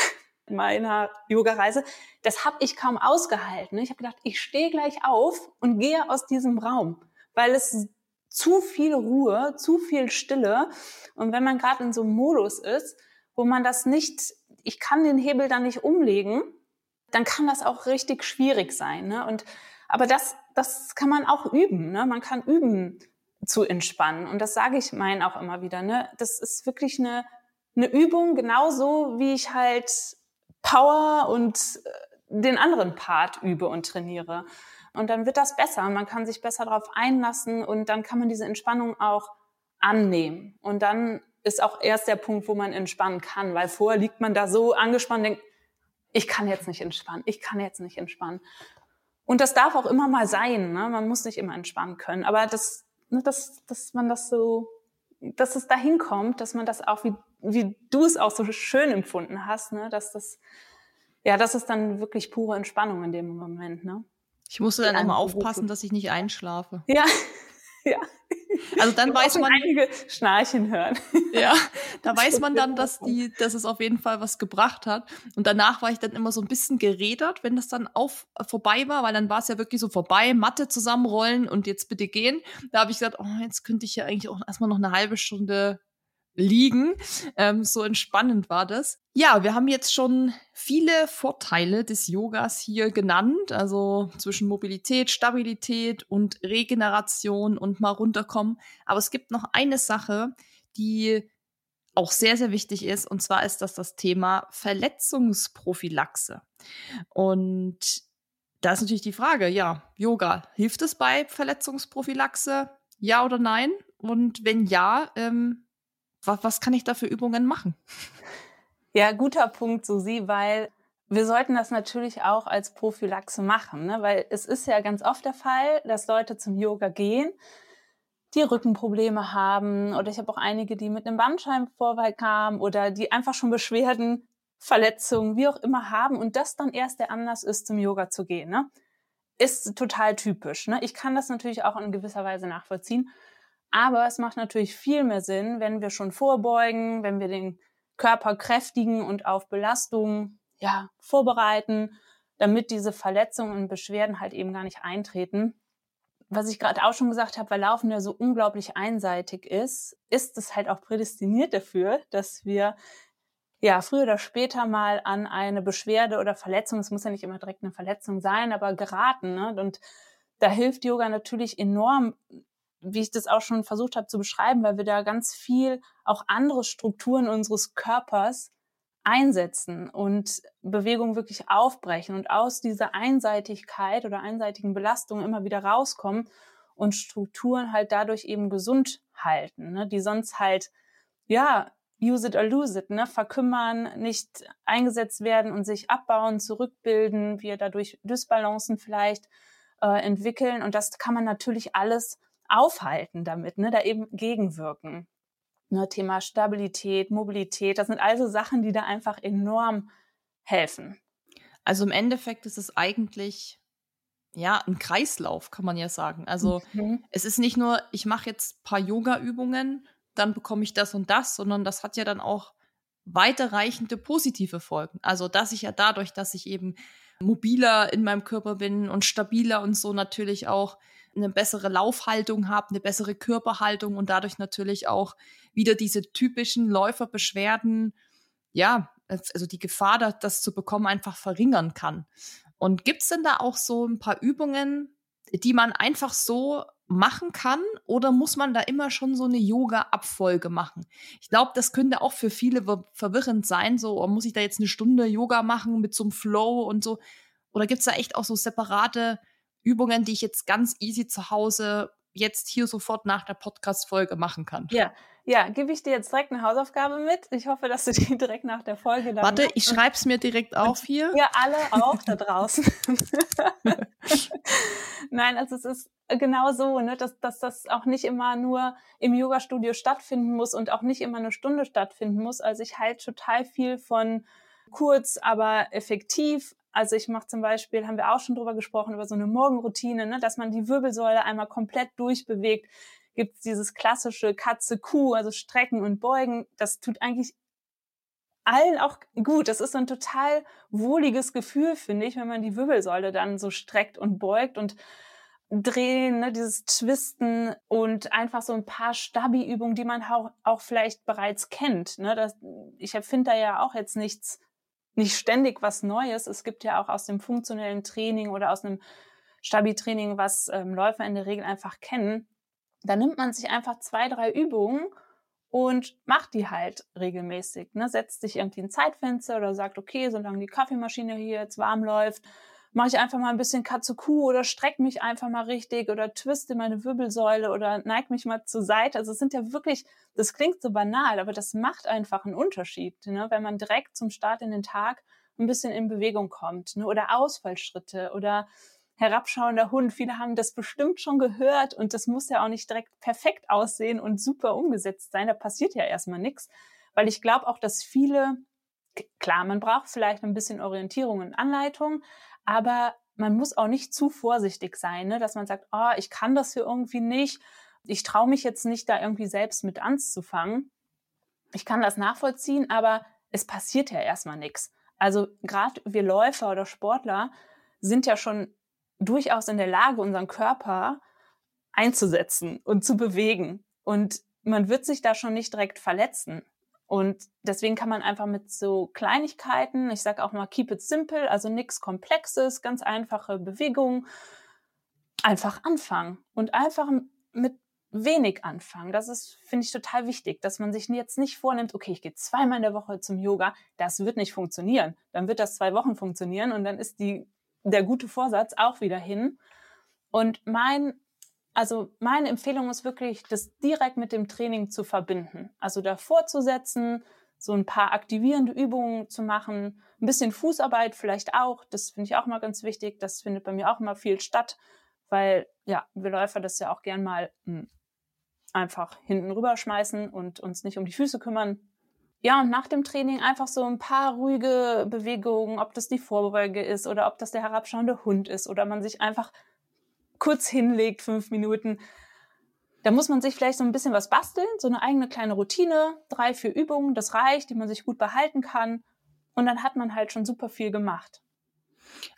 meiner Yoga-Reise. Das habe ich kaum ausgehalten. Ich habe gedacht, ich stehe gleich auf und gehe aus diesem Raum, weil es zu viel Ruhe, zu viel Stille. Und wenn man gerade in so einem Modus ist, wo man das nicht, ich kann den Hebel da nicht umlegen, dann kann das auch richtig schwierig sein. Ne? Und aber das, das kann man auch üben. Ne? Man kann üben zu entspannen. Und das sage ich meinen auch immer wieder. Ne? Das ist wirklich eine, eine Übung, genauso wie ich halt Power und äh, den anderen Part übe und trainiere. Und dann wird das besser. Man kann sich besser darauf einlassen und dann kann man diese Entspannung auch annehmen. Und dann ist auch erst der Punkt, wo man entspannen kann, weil vorher liegt man da so angespannt, denkt, ich kann jetzt nicht entspannen, ich kann jetzt nicht entspannen. Und das darf auch immer mal sein. Ne? Man muss nicht immer entspannen können. Aber das, dass, dass man das so, dass es dahin kommt, dass man das auch, wie, wie du es auch so schön empfunden hast, ne? dass das, ja, das ist dann wirklich pure Entspannung in dem Moment. Ne? Ich musste dann immer aufpassen, dass ich nicht einschlafe. Ja, ja. Also dann weiß man einige Schnarchen hören. Ja, da weiß man dann, dass die, dass es auf jeden Fall was gebracht hat. Und danach war ich dann immer so ein bisschen gerädert, wenn das dann auf äh, vorbei war, weil dann war es ja wirklich so vorbei, Matte zusammenrollen und jetzt bitte gehen. Da habe ich gesagt, oh, jetzt könnte ich ja eigentlich auch erstmal noch eine halbe Stunde liegen. Ähm, so entspannend war das. Ja, wir haben jetzt schon viele Vorteile des Yogas hier genannt, also zwischen Mobilität, Stabilität und Regeneration und mal runterkommen. Aber es gibt noch eine Sache, die auch sehr, sehr wichtig ist, und zwar ist das das Thema Verletzungsprophylaxe. Und da ist natürlich die Frage, ja, Yoga, hilft es bei Verletzungsprophylaxe? Ja oder nein? Und wenn ja, ähm, was, was kann ich da für Übungen machen? Ja, guter Punkt, Susi, weil wir sollten das natürlich auch als Prophylaxe machen, ne? weil es ist ja ganz oft der Fall, dass Leute zum Yoga gehen, die Rückenprobleme haben oder ich habe auch einige, die mit einem Bandscheibenvorfall kamen oder die einfach schon Beschwerden, Verletzungen, wie auch immer haben und das dann erst der Anlass ist, zum Yoga zu gehen. Ne? Ist total typisch. Ne? Ich kann das natürlich auch in gewisser Weise nachvollziehen. Aber es macht natürlich viel mehr Sinn, wenn wir schon vorbeugen, wenn wir den Körper kräftigen und auf Belastungen ja, vorbereiten, damit diese Verletzungen und Beschwerden halt eben gar nicht eintreten. Was ich gerade auch schon gesagt habe, weil Laufen ja so unglaublich einseitig ist, ist es halt auch prädestiniert dafür, dass wir ja früher oder später mal an eine Beschwerde oder Verletzung, es muss ja nicht immer direkt eine Verletzung sein, aber geraten. Ne? Und da hilft Yoga natürlich enorm, wie ich das auch schon versucht habe zu beschreiben, weil wir da ganz viel auch andere Strukturen unseres Körpers einsetzen und Bewegung wirklich aufbrechen und aus dieser Einseitigkeit oder einseitigen Belastung immer wieder rauskommen und Strukturen halt dadurch eben gesund halten, ne, die sonst halt, ja, use it or lose it, ne, verkümmern, nicht eingesetzt werden und sich abbauen, zurückbilden, wir dadurch Dysbalancen vielleicht äh, entwickeln. Und das kann man natürlich alles aufhalten damit, ne, da eben gegenwirken. Ne, Thema Stabilität, Mobilität, das sind also Sachen, die da einfach enorm helfen. Also im Endeffekt ist es eigentlich ja ein Kreislauf, kann man ja sagen. Also mhm. es ist nicht nur, ich mache jetzt ein paar Yoga-Übungen, dann bekomme ich das und das, sondern das hat ja dann auch weiterreichende positive Folgen. Also dass ich ja dadurch, dass ich eben mobiler in meinem Körper bin und stabiler und so natürlich auch eine bessere Laufhaltung habe, eine bessere Körperhaltung und dadurch natürlich auch wieder diese typischen Läuferbeschwerden, ja, also die Gefahr, das zu bekommen, einfach verringern kann. Und gibt's denn da auch so ein paar Übungen, die man einfach so machen kann oder muss man da immer schon so eine Yoga-Abfolge machen? Ich glaube, das könnte auch für viele verwirrend sein. So, oh, muss ich da jetzt eine Stunde Yoga machen mit so einem Flow und so? Oder gibt's da echt auch so separate Übungen, die ich jetzt ganz easy zu Hause jetzt hier sofort nach der Podcast-Folge machen kann. Ja, ja, gebe ich dir jetzt direkt eine Hausaufgabe mit. Ich hoffe, dass du die direkt nach der Folge dann Warte, ich schreibe es mir direkt auf hier. Ja, alle auch da draußen. Nein, also es ist genau so, ne, dass, dass das auch nicht immer nur im Yoga-Studio stattfinden muss und auch nicht immer eine Stunde stattfinden muss. Also ich halte total viel von kurz, aber effektiv, also ich mache zum Beispiel, haben wir auch schon drüber gesprochen, über so eine Morgenroutine, ne, dass man die Wirbelsäule einmal komplett durchbewegt. Gibt es dieses klassische Katze-Kuh, also Strecken und Beugen. Das tut eigentlich allen auch gut. Das ist so ein total wohliges Gefühl, finde ich, wenn man die Wirbelsäule dann so streckt und beugt und drehen, ne, dieses Twisten und einfach so ein paar Stabi-Übungen, die man auch, auch vielleicht bereits kennt. Ne? Das, ich finde da ja auch jetzt nichts nicht ständig was Neues. Es gibt ja auch aus dem funktionellen Training oder aus einem Stabi-Training, was ähm, Läufer in der Regel einfach kennen. Da nimmt man sich einfach zwei, drei Übungen und macht die halt regelmäßig. Ne? Setzt sich irgendwie ein Zeitfenster oder sagt, okay, solange die Kaffeemaschine hier jetzt warm läuft, mache ich einfach mal ein bisschen Katsuku oder streck mich einfach mal richtig oder twiste meine Wirbelsäule oder neig mich mal zur Seite. Also es sind ja wirklich, das klingt so banal, aber das macht einfach einen Unterschied, ne? wenn man direkt zum Start in den Tag ein bisschen in Bewegung kommt ne? oder Ausfallschritte oder herabschauender Hund. Viele haben das bestimmt schon gehört und das muss ja auch nicht direkt perfekt aussehen und super umgesetzt sein. Da passiert ja erstmal nichts, weil ich glaube auch, dass viele Klar, man braucht vielleicht ein bisschen Orientierung und Anleitung, aber man muss auch nicht zu vorsichtig sein, ne? dass man sagt, oh, ich kann das hier irgendwie nicht. Ich traue mich jetzt nicht, da irgendwie selbst mit anzufangen. Ich kann das nachvollziehen, aber es passiert ja erstmal nichts. Also gerade wir Läufer oder Sportler sind ja schon durchaus in der Lage, unseren Körper einzusetzen und zu bewegen. Und man wird sich da schon nicht direkt verletzen. Und deswegen kann man einfach mit so Kleinigkeiten, ich sage auch mal keep it simple, also nichts Komplexes, ganz einfache Bewegungen, einfach anfangen und einfach mit wenig anfangen. Das ist, finde ich, total wichtig, dass man sich jetzt nicht vornimmt, okay, ich gehe zweimal in der Woche zum Yoga. Das wird nicht funktionieren. Dann wird das zwei Wochen funktionieren und dann ist die, der gute Vorsatz auch wieder hin. Und mein, also meine Empfehlung ist wirklich, das direkt mit dem Training zu verbinden. Also davor zu setzen, so ein paar aktivierende Übungen zu machen, ein bisschen Fußarbeit vielleicht auch. Das finde ich auch mal ganz wichtig. Das findet bei mir auch immer viel statt, weil ja, wir Läufer das ja auch gern mal hm, einfach hinten rüberschmeißen und uns nicht um die Füße kümmern. Ja, und nach dem Training einfach so ein paar ruhige Bewegungen, ob das die Vorbeuge ist oder ob das der herabschauende Hund ist oder man sich einfach kurz hinlegt, fünf Minuten. Da muss man sich vielleicht so ein bisschen was basteln, so eine eigene kleine Routine, drei, vier Übungen, das reicht, die man sich gut behalten kann. Und dann hat man halt schon super viel gemacht.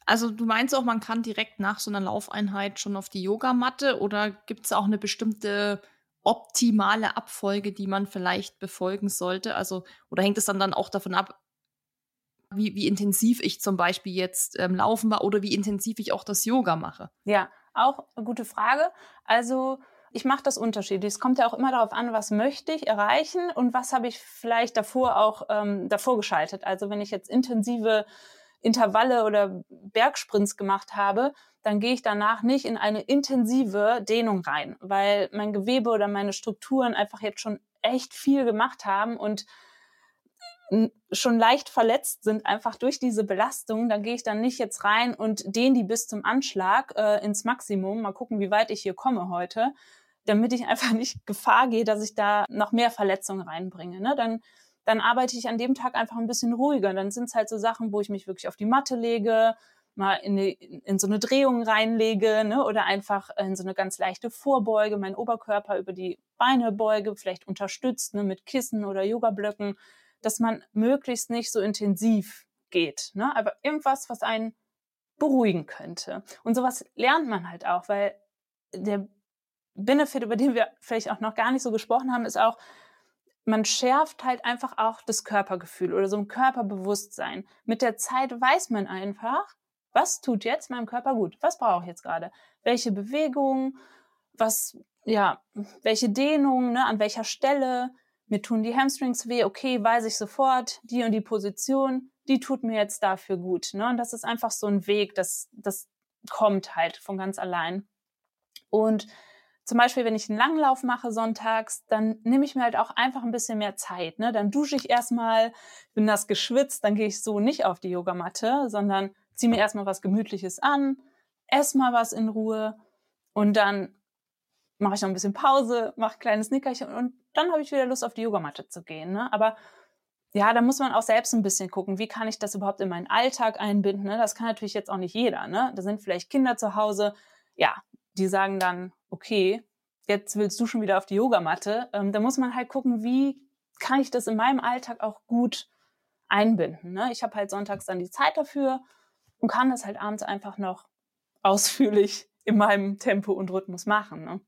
Also du meinst auch, man kann direkt nach so einer Laufeinheit schon auf die Yogamatte oder gibt es auch eine bestimmte optimale Abfolge, die man vielleicht befolgen sollte? Also, oder hängt es dann, dann auch davon ab, wie, wie intensiv ich zum Beispiel jetzt ähm, laufen war oder wie intensiv ich auch das Yoga mache? Ja, auch eine gute Frage. Also, ich mache das unterschiedlich. Es kommt ja auch immer darauf an, was möchte ich erreichen und was habe ich vielleicht davor auch ähm, davor geschaltet. Also wenn ich jetzt intensive Intervalle oder Bergsprints gemacht habe, dann gehe ich danach nicht in eine intensive Dehnung rein, weil mein Gewebe oder meine Strukturen einfach jetzt schon echt viel gemacht haben und schon leicht verletzt sind, einfach durch diese Belastung, dann gehe ich dann nicht jetzt rein und dehne die bis zum Anschlag äh, ins Maximum. Mal gucken, wie weit ich hier komme heute, damit ich einfach nicht Gefahr gehe, dass ich da noch mehr Verletzungen reinbringe. Ne? Dann, dann arbeite ich an dem Tag einfach ein bisschen ruhiger. Dann sind es halt so Sachen, wo ich mich wirklich auf die Matte lege, mal in, eine, in so eine Drehung reinlege ne? oder einfach in so eine ganz leichte Vorbeuge, meinen Oberkörper über die Beine beuge, vielleicht unterstützt ne? mit Kissen oder Yoga-Blöcken, dass man möglichst nicht so intensiv geht. Ne? Aber irgendwas, was einen beruhigen könnte. Und sowas lernt man halt auch, weil der Benefit, über den wir vielleicht auch noch gar nicht so gesprochen haben, ist auch, man schärft halt einfach auch das Körpergefühl oder so ein Körperbewusstsein. Mit der Zeit weiß man einfach, was tut jetzt meinem Körper gut? Was brauche ich jetzt gerade? Welche Bewegungen? Was, ja, welche Dehnungen, ne, an welcher Stelle? Mir tun die Hamstrings weh, okay, weiß ich sofort, die und die Position, die tut mir jetzt dafür gut. Ne? Und das ist einfach so ein Weg, das, das kommt halt von ganz allein. Und zum Beispiel, wenn ich einen Langlauf mache sonntags, dann nehme ich mir halt auch einfach ein bisschen mehr Zeit. Ne? Dann dusche ich erstmal, bin das geschwitzt, dann gehe ich so nicht auf die Yogamatte, sondern zieh mir erstmal was Gemütliches an, ess mal was in Ruhe und dann mache ich noch ein bisschen Pause, mache ein kleines Nickerchen und dann habe ich wieder Lust auf die Yogamatte zu gehen. Ne? Aber ja, da muss man auch selbst ein bisschen gucken, wie kann ich das überhaupt in meinen Alltag einbinden. Ne? Das kann natürlich jetzt auch nicht jeder. Ne? Da sind vielleicht Kinder zu Hause, ja, die sagen dann, okay, jetzt willst du schon wieder auf die Yogamatte. Ähm, da muss man halt gucken, wie kann ich das in meinem Alltag auch gut einbinden. Ne? Ich habe halt sonntags dann die Zeit dafür und kann das halt abends einfach noch ausführlich in meinem Tempo und Rhythmus machen. Ne?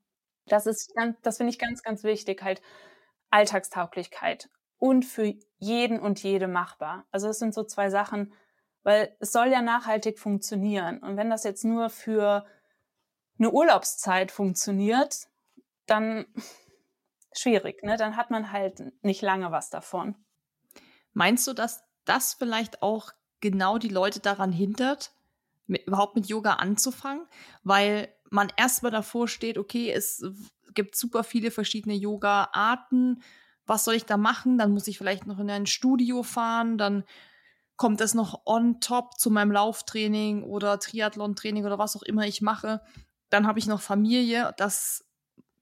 Das ist, das finde ich ganz, ganz wichtig, halt Alltagstauglichkeit und für jeden und jede machbar. Also es sind so zwei Sachen, weil es soll ja nachhaltig funktionieren. Und wenn das jetzt nur für eine Urlaubszeit funktioniert, dann schwierig, ne? Dann hat man halt nicht lange was davon. Meinst du, dass das vielleicht auch genau die Leute daran hindert, mit, überhaupt mit Yoga anzufangen, weil man erstmal davor steht, okay, es gibt super viele verschiedene Yoga-Arten, was soll ich da machen? Dann muss ich vielleicht noch in ein Studio fahren, dann kommt es noch on top zu meinem Lauftraining oder Triathlon-Training oder was auch immer ich mache. Dann habe ich noch Familie, dass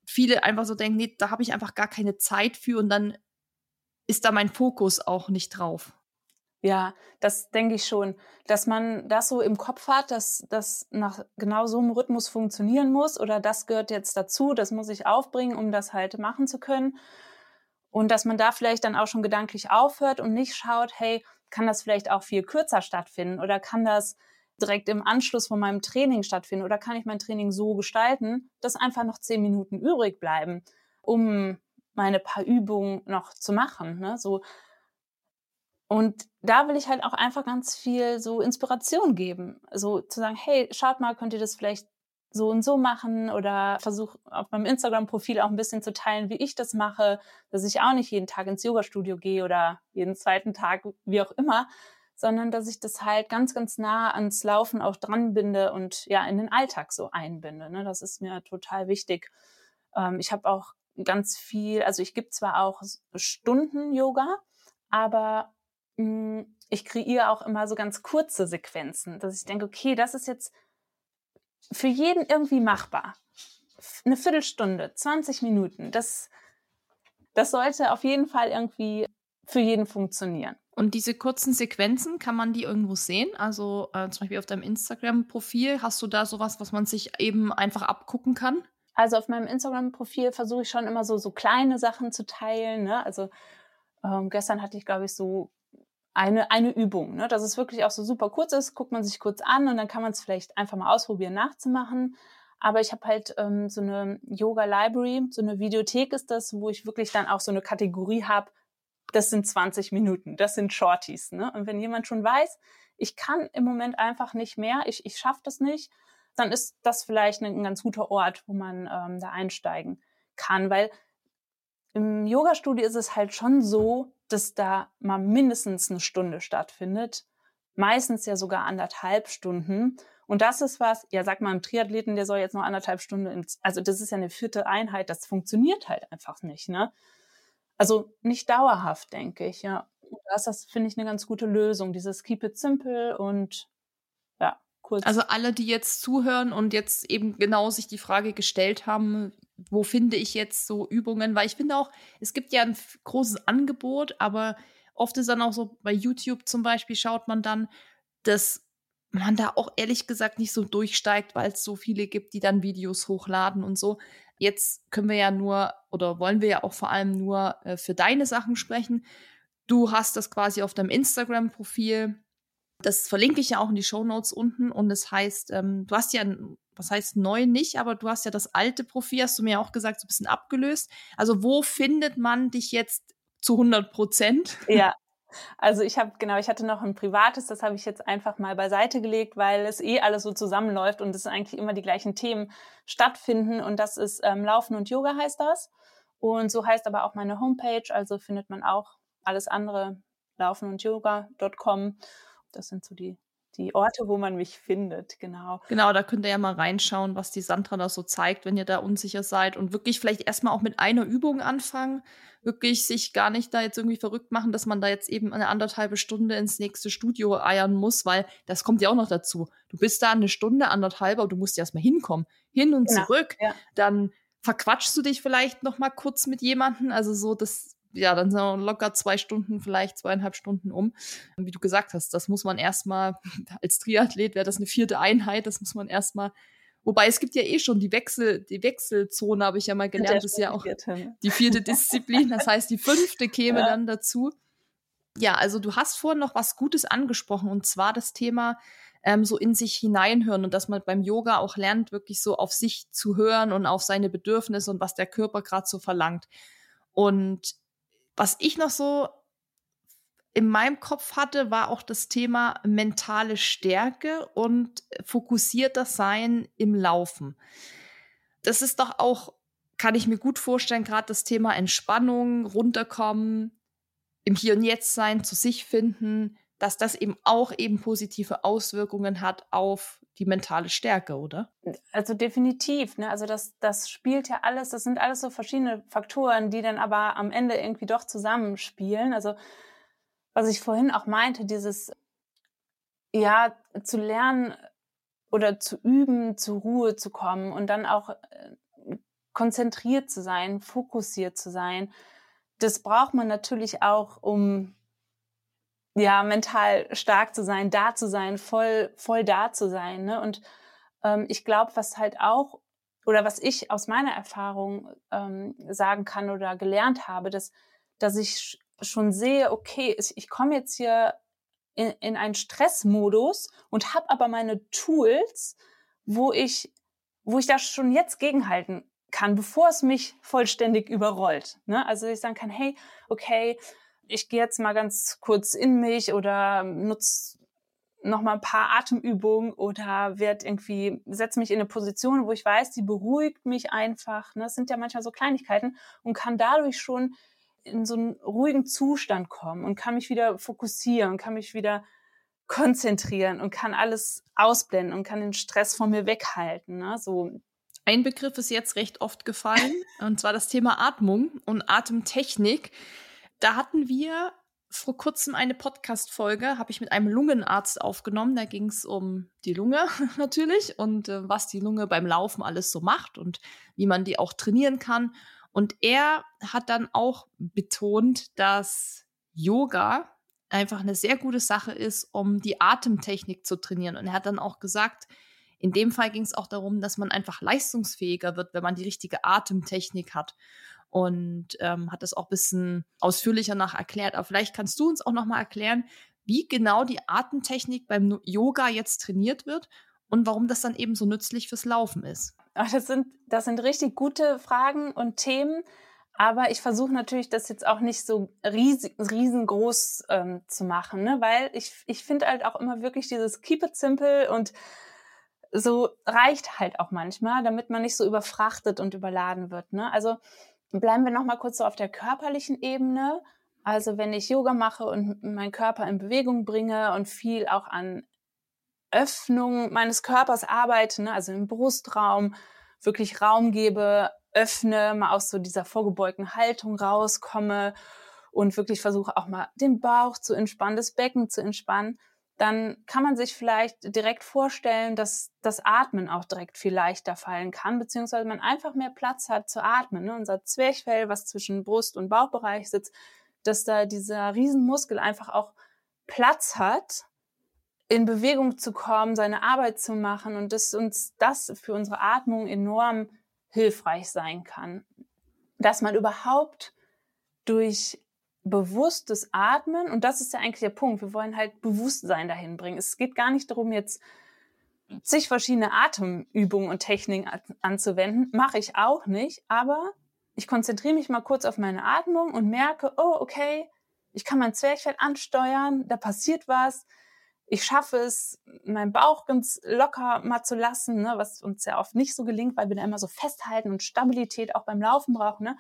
viele einfach so denken, nee, da habe ich einfach gar keine Zeit für und dann ist da mein Fokus auch nicht drauf. Ja, das denke ich schon, dass man das so im Kopf hat, dass das nach genau so einem Rhythmus funktionieren muss oder das gehört jetzt dazu, das muss ich aufbringen, um das halt machen zu können. Und dass man da vielleicht dann auch schon gedanklich aufhört und nicht schaut, hey, kann das vielleicht auch viel kürzer stattfinden oder kann das direkt im Anschluss von meinem Training stattfinden oder kann ich mein Training so gestalten, dass einfach noch zehn Minuten übrig bleiben, um meine paar Übungen noch zu machen. Ne? So, und da will ich halt auch einfach ganz viel so Inspiration geben. So zu sagen, hey, schaut mal, könnt ihr das vielleicht so und so machen oder versuche auf meinem Instagram-Profil auch ein bisschen zu teilen, wie ich das mache, dass ich auch nicht jeden Tag ins Yoga-Studio gehe oder jeden zweiten Tag, wie auch immer, sondern dass ich das halt ganz, ganz nah ans Laufen auch dran binde und ja in den Alltag so einbinde. Ne? Das ist mir total wichtig. Ähm, ich habe auch ganz viel, also ich gebe zwar auch Stunden Yoga, aber ich kreiere auch immer so ganz kurze Sequenzen, dass ich denke, okay, das ist jetzt für jeden irgendwie machbar. Eine Viertelstunde, 20 Minuten, das, das sollte auf jeden Fall irgendwie für jeden funktionieren. Und diese kurzen Sequenzen, kann man die irgendwo sehen? Also äh, zum Beispiel auf deinem Instagram-Profil, hast du da sowas, was man sich eben einfach abgucken kann? Also auf meinem Instagram-Profil versuche ich schon immer so, so kleine Sachen zu teilen. Ne? Also ähm, gestern hatte ich, glaube ich, so eine, eine Übung, ne? dass es wirklich auch so super kurz ist, guckt man sich kurz an und dann kann man es vielleicht einfach mal ausprobieren nachzumachen. Aber ich habe halt ähm, so eine Yoga Library, so eine Videothek ist das, wo ich wirklich dann auch so eine Kategorie habe, das sind 20 Minuten, das sind Shorties. Ne? Und wenn jemand schon weiß, ich kann im Moment einfach nicht mehr, ich, ich schaffe das nicht, dann ist das vielleicht ein, ein ganz guter Ort, wo man ähm, da einsteigen kann. Weil im Yoga-Studio ist es halt schon so, dass da mal mindestens eine Stunde stattfindet, meistens ja sogar anderthalb Stunden. Und das ist was, ja, sag mal, ein Triathleten, der soll jetzt noch anderthalb Stunden, ins, also das ist ja eine vierte Einheit, das funktioniert halt einfach nicht, ne? Also nicht dauerhaft, denke ich, ja. Das, das finde ich eine ganz gute Lösung, dieses Keep it simple und ja, kurz. Also alle, die jetzt zuhören und jetzt eben genau sich die Frage gestellt haben, wo finde ich jetzt so Übungen? Weil ich finde auch, es gibt ja ein großes Angebot, aber oft ist dann auch so, bei YouTube zum Beispiel schaut man dann, dass man da auch ehrlich gesagt nicht so durchsteigt, weil es so viele gibt, die dann Videos hochladen und so. Jetzt können wir ja nur oder wollen wir ja auch vor allem nur äh, für deine Sachen sprechen. Du hast das quasi auf deinem Instagram-Profil. Das verlinke ich ja auch in die Show Notes unten. Und das heißt, ähm, du hast ja was heißt neu nicht, aber du hast ja das alte Profil, hast du mir auch gesagt, so ein bisschen abgelöst. Also wo findet man dich jetzt zu 100 Prozent? Ja, also ich habe, genau, ich hatte noch ein privates, das habe ich jetzt einfach mal beiseite gelegt, weil es eh alles so zusammenläuft und es eigentlich immer die gleichen Themen stattfinden. Und das ist ähm, Laufen und Yoga heißt das. Und so heißt aber auch meine Homepage, also findet man auch alles andere, laufen und yoga.com. Das sind so die die Orte, wo man mich findet, genau. Genau, da könnt ihr ja mal reinschauen, was die Sandra da so zeigt, wenn ihr da unsicher seid und wirklich vielleicht erstmal auch mit einer Übung anfangen, wirklich sich gar nicht da jetzt irgendwie verrückt machen, dass man da jetzt eben eine anderthalbe Stunde ins nächste Studio eiern muss, weil das kommt ja auch noch dazu. Du bist da eine Stunde, anderthalb, aber du musst ja erstmal hinkommen, hin und genau. zurück. Ja. Dann verquatschst du dich vielleicht noch mal kurz mit jemandem, also so das ja, dann sind locker zwei Stunden, vielleicht zweieinhalb Stunden um. Wie du gesagt hast, das muss man erstmal, als Triathlet wäre das eine vierte Einheit, das muss man erstmal Wobei es gibt ja eh schon die Wechsel, die Wechselzone, habe ich ja mal gelernt, das ist ja auch die vierte Disziplin. Das heißt, die fünfte käme ja. dann dazu. Ja, also du hast vorhin noch was Gutes angesprochen und zwar das Thema ähm, so in sich hineinhören und dass man beim Yoga auch lernt, wirklich so auf sich zu hören und auf seine Bedürfnisse und was der Körper gerade so verlangt. Und was ich noch so in meinem Kopf hatte, war auch das Thema mentale Stärke und fokussierter Sein im Laufen. Das ist doch auch, kann ich mir gut vorstellen, gerade das Thema Entspannung, runterkommen, im Hier und Jetzt sein, zu sich finden, dass das eben auch eben positive Auswirkungen hat auf die mentale Stärke, oder? Also definitiv. Ne? Also das, das spielt ja alles, das sind alles so verschiedene Faktoren, die dann aber am Ende irgendwie doch zusammenspielen. Also was ich vorhin auch meinte, dieses ja zu lernen oder zu üben, zur Ruhe zu kommen und dann auch äh, konzentriert zu sein, fokussiert zu sein. Das braucht man natürlich auch, um ja, mental stark zu sein, da zu sein, voll, voll da zu sein. Ne? Und ähm, ich glaube, was halt auch, oder was ich aus meiner Erfahrung ähm, sagen kann oder gelernt habe, dass, dass ich schon sehe, okay, ich, ich komme jetzt hier in, in einen Stressmodus und habe aber meine Tools, wo ich, wo ich da schon jetzt gegenhalten kann, bevor es mich vollständig überrollt. Ne? Also ich sagen kann, hey, okay, ich gehe jetzt mal ganz kurz in mich oder nutze noch mal ein paar Atemübungen oder werde irgendwie setze mich in eine Position, wo ich weiß, die beruhigt mich einfach. Ne? Das sind ja manchmal so Kleinigkeiten und kann dadurch schon in so einen ruhigen Zustand kommen und kann mich wieder fokussieren, kann mich wieder konzentrieren und kann alles ausblenden und kann den Stress von mir weghalten. Ne? So ein Begriff ist jetzt recht oft gefallen, und zwar das Thema Atmung und Atemtechnik. Da hatten wir vor kurzem eine Podcast-Folge, habe ich mit einem Lungenarzt aufgenommen. Da ging es um die Lunge natürlich und äh, was die Lunge beim Laufen alles so macht und wie man die auch trainieren kann. Und er hat dann auch betont, dass Yoga einfach eine sehr gute Sache ist, um die Atemtechnik zu trainieren. Und er hat dann auch gesagt, in dem Fall ging es auch darum, dass man einfach leistungsfähiger wird, wenn man die richtige Atemtechnik hat. Und ähm, hat das auch ein bisschen ausführlicher nach erklärt. Aber vielleicht kannst du uns auch noch mal erklären, wie genau die Atemtechnik beim Yoga jetzt trainiert wird und warum das dann eben so nützlich fürs Laufen ist. Ach, das sind, das sind richtig gute Fragen und Themen. Aber ich versuche natürlich, das jetzt auch nicht so riesig, riesengroß ähm, zu machen, ne? weil ich, ich finde halt auch immer wirklich dieses Keep it simple und so reicht halt auch manchmal, damit man nicht so überfrachtet und überladen wird. Ne? Also bleiben wir noch mal kurz so auf der körperlichen Ebene. Also wenn ich Yoga mache und meinen Körper in Bewegung bringe und viel auch an Öffnung meines Körpers arbeite, ne? also im Brustraum, wirklich Raum gebe, öffne, mal aus so dieser vorgebeugten Haltung rauskomme und wirklich versuche auch mal den Bauch zu entspannen, das Becken zu entspannen, dann kann man sich vielleicht direkt vorstellen, dass das Atmen auch direkt viel leichter fallen kann, beziehungsweise man einfach mehr Platz hat zu atmen. Ne? Unser Zwerchfell, was zwischen Brust- und Bauchbereich sitzt, dass da dieser Riesenmuskel einfach auch Platz hat, in Bewegung zu kommen, seine Arbeit zu machen und dass uns das für unsere Atmung enorm hilfreich sein kann. Dass man überhaupt durch bewusstes Atmen, und das ist ja eigentlich der Punkt, wir wollen halt Bewusstsein dahin bringen. Es geht gar nicht darum, jetzt zig verschiedene Atemübungen und Techniken anzuwenden. Mache ich auch nicht, aber ich konzentriere mich mal kurz auf meine Atmung und merke, oh, okay, ich kann mein Zwerchfell ansteuern, da passiert was, ich schaffe es, meinen Bauch ganz locker mal zu lassen, ne, was uns ja oft nicht so gelingt, weil wir da immer so festhalten und Stabilität auch beim Laufen brauchen. Ne?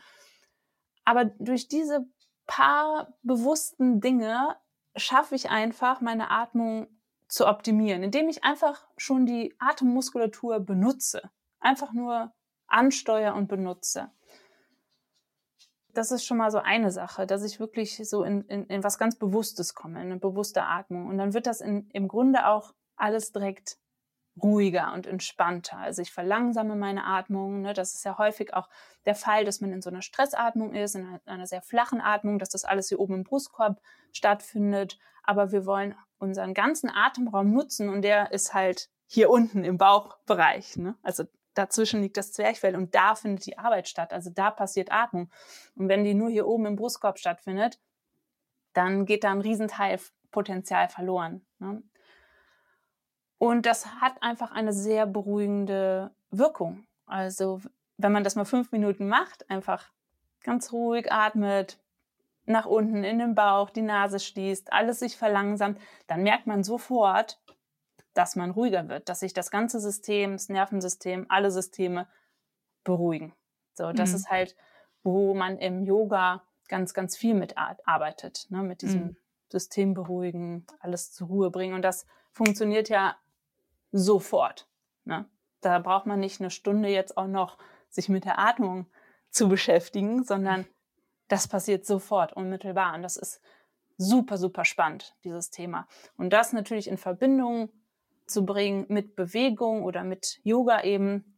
Aber durch diese paar bewussten Dinge schaffe ich einfach, meine Atmung zu optimieren, indem ich einfach schon die Atemmuskulatur benutze. Einfach nur ansteuere und benutze das ist schon mal so eine Sache, dass ich wirklich so in, in, in was ganz Bewusstes komme, in eine bewusste Atmung. Und dann wird das in, im Grunde auch alles direkt ruhiger und entspannter. Also ich verlangsame meine Atmung. Ne? Das ist ja häufig auch der Fall, dass man in so einer Stressatmung ist, in einer, sehr flachen Atmung, dass das alles hier oben im Brustkorb stattfindet. Aber wir wollen unseren ganzen Atemraum nutzen und der ist halt hier unten im Bauchbereich. Ne? Also dazwischen liegt das Zwerchfell und da findet die Arbeit statt. Also da passiert Atmung. Und wenn die nur hier oben im Brustkorb stattfindet, dann geht da ein Riesenteil Potenzial verloren. Ne? Und das hat einfach eine sehr beruhigende Wirkung. Also wenn man das mal fünf Minuten macht, einfach ganz ruhig atmet, nach unten in den Bauch, die Nase schließt, alles sich verlangsamt, dann merkt man sofort, dass man ruhiger wird, dass sich das ganze System, das Nervensystem, alle Systeme beruhigen. So, das mhm. ist halt, wo man im Yoga ganz, ganz viel mit arbeitet, ne? mit diesem mhm. System beruhigen, alles zur Ruhe bringen. Und das funktioniert ja sofort. Ne? Da braucht man nicht eine Stunde jetzt auch noch sich mit der Atmung zu beschäftigen, sondern das passiert sofort, unmittelbar. Und das ist super, super spannend, dieses Thema. Und das natürlich in Verbindung zu bringen mit Bewegung oder mit Yoga eben,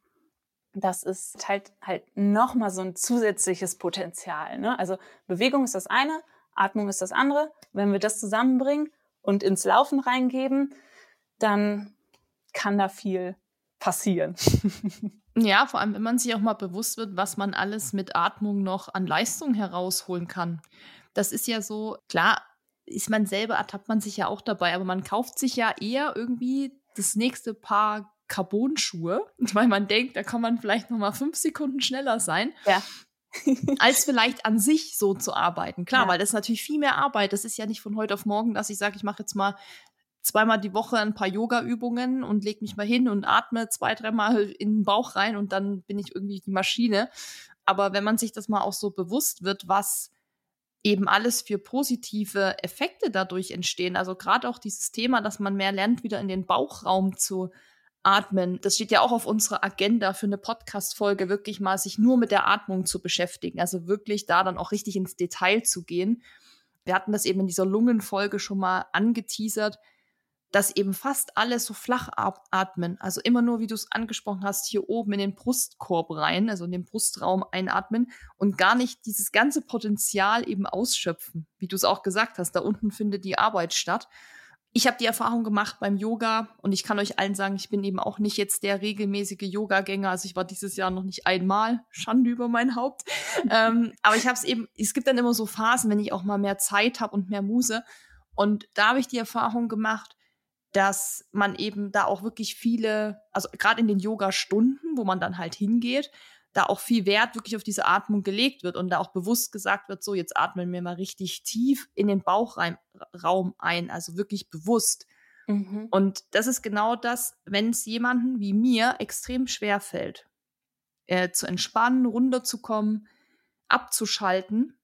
das ist halt halt nochmal so ein zusätzliches Potenzial. Ne? Also Bewegung ist das eine, Atmung ist das andere. Wenn wir das zusammenbringen und ins Laufen reingeben, dann kann da viel passieren. ja, vor allem, wenn man sich auch mal bewusst wird, was man alles mit Atmung noch an Leistung herausholen kann. Das ist ja so, klar, ist man selber, ertappt man sich ja auch dabei, aber man kauft sich ja eher irgendwie das nächste Paar Carbon-Schuhe, weil man denkt, da kann man vielleicht noch mal fünf Sekunden schneller sein. Ja. als vielleicht an sich so zu arbeiten. Klar, Ja. weil das ist natürlich viel mehr Arbeit. Das ist ja nicht von heute auf morgen, dass ich sage, ich mache jetzt mal zweimal die Woche ein paar Yoga-Übungen und leg mich mal hin und atme zwei, dreimal in den Bauch rein und dann bin ich irgendwie die Maschine. Aber wenn man sich das mal auch so bewusst wird, was eben alles für positive Effekte dadurch entstehen, also gerade auch dieses Thema, dass man mehr lernt, wieder in den Bauchraum zu atmen. Das steht ja auch auf unserer Agenda für eine Podcast-Folge, wirklich mal sich nur mit der Atmung zu beschäftigen. Also wirklich da dann auch richtig ins Detail zu gehen. Wir hatten das eben in dieser Lungenfolge schon mal angeteasert, dass eben fast alle so flach atmen. Also immer nur, wie du es angesprochen hast, hier oben in den Brustkorb rein, also in den Brustraum einatmen und gar nicht dieses ganze Potenzial eben ausschöpfen. Wie du es auch gesagt hast, da unten findet die Arbeit statt. Ich habe die Erfahrung gemacht beim Yoga und ich kann euch allen sagen, ich bin eben auch nicht jetzt der regelmäßige Yoga-Gänger. Also ich war dieses Jahr noch nicht einmal. Schande über mein Haupt. ähm, aber ich habe es eben, es gibt dann immer so Phasen, wenn ich auch mal mehr Zeit habe und mehr Muse. Und da habe ich die Erfahrung gemacht, dass man eben da auch wirklich viele, also gerade in den Yoga-Stunden, wo man dann halt hingeht, da auch viel Wert wirklich auf diese Atmung gelegt wird und da auch bewusst gesagt wird, so jetzt atmen wir mal richtig tief in den Bauchraum Raum ein, also wirklich bewusst. Mhm. Und das ist genau das, wenn es jemanden wie mir extrem schwer fällt, äh, zu entspannen, runterzukommen, abzuschalten,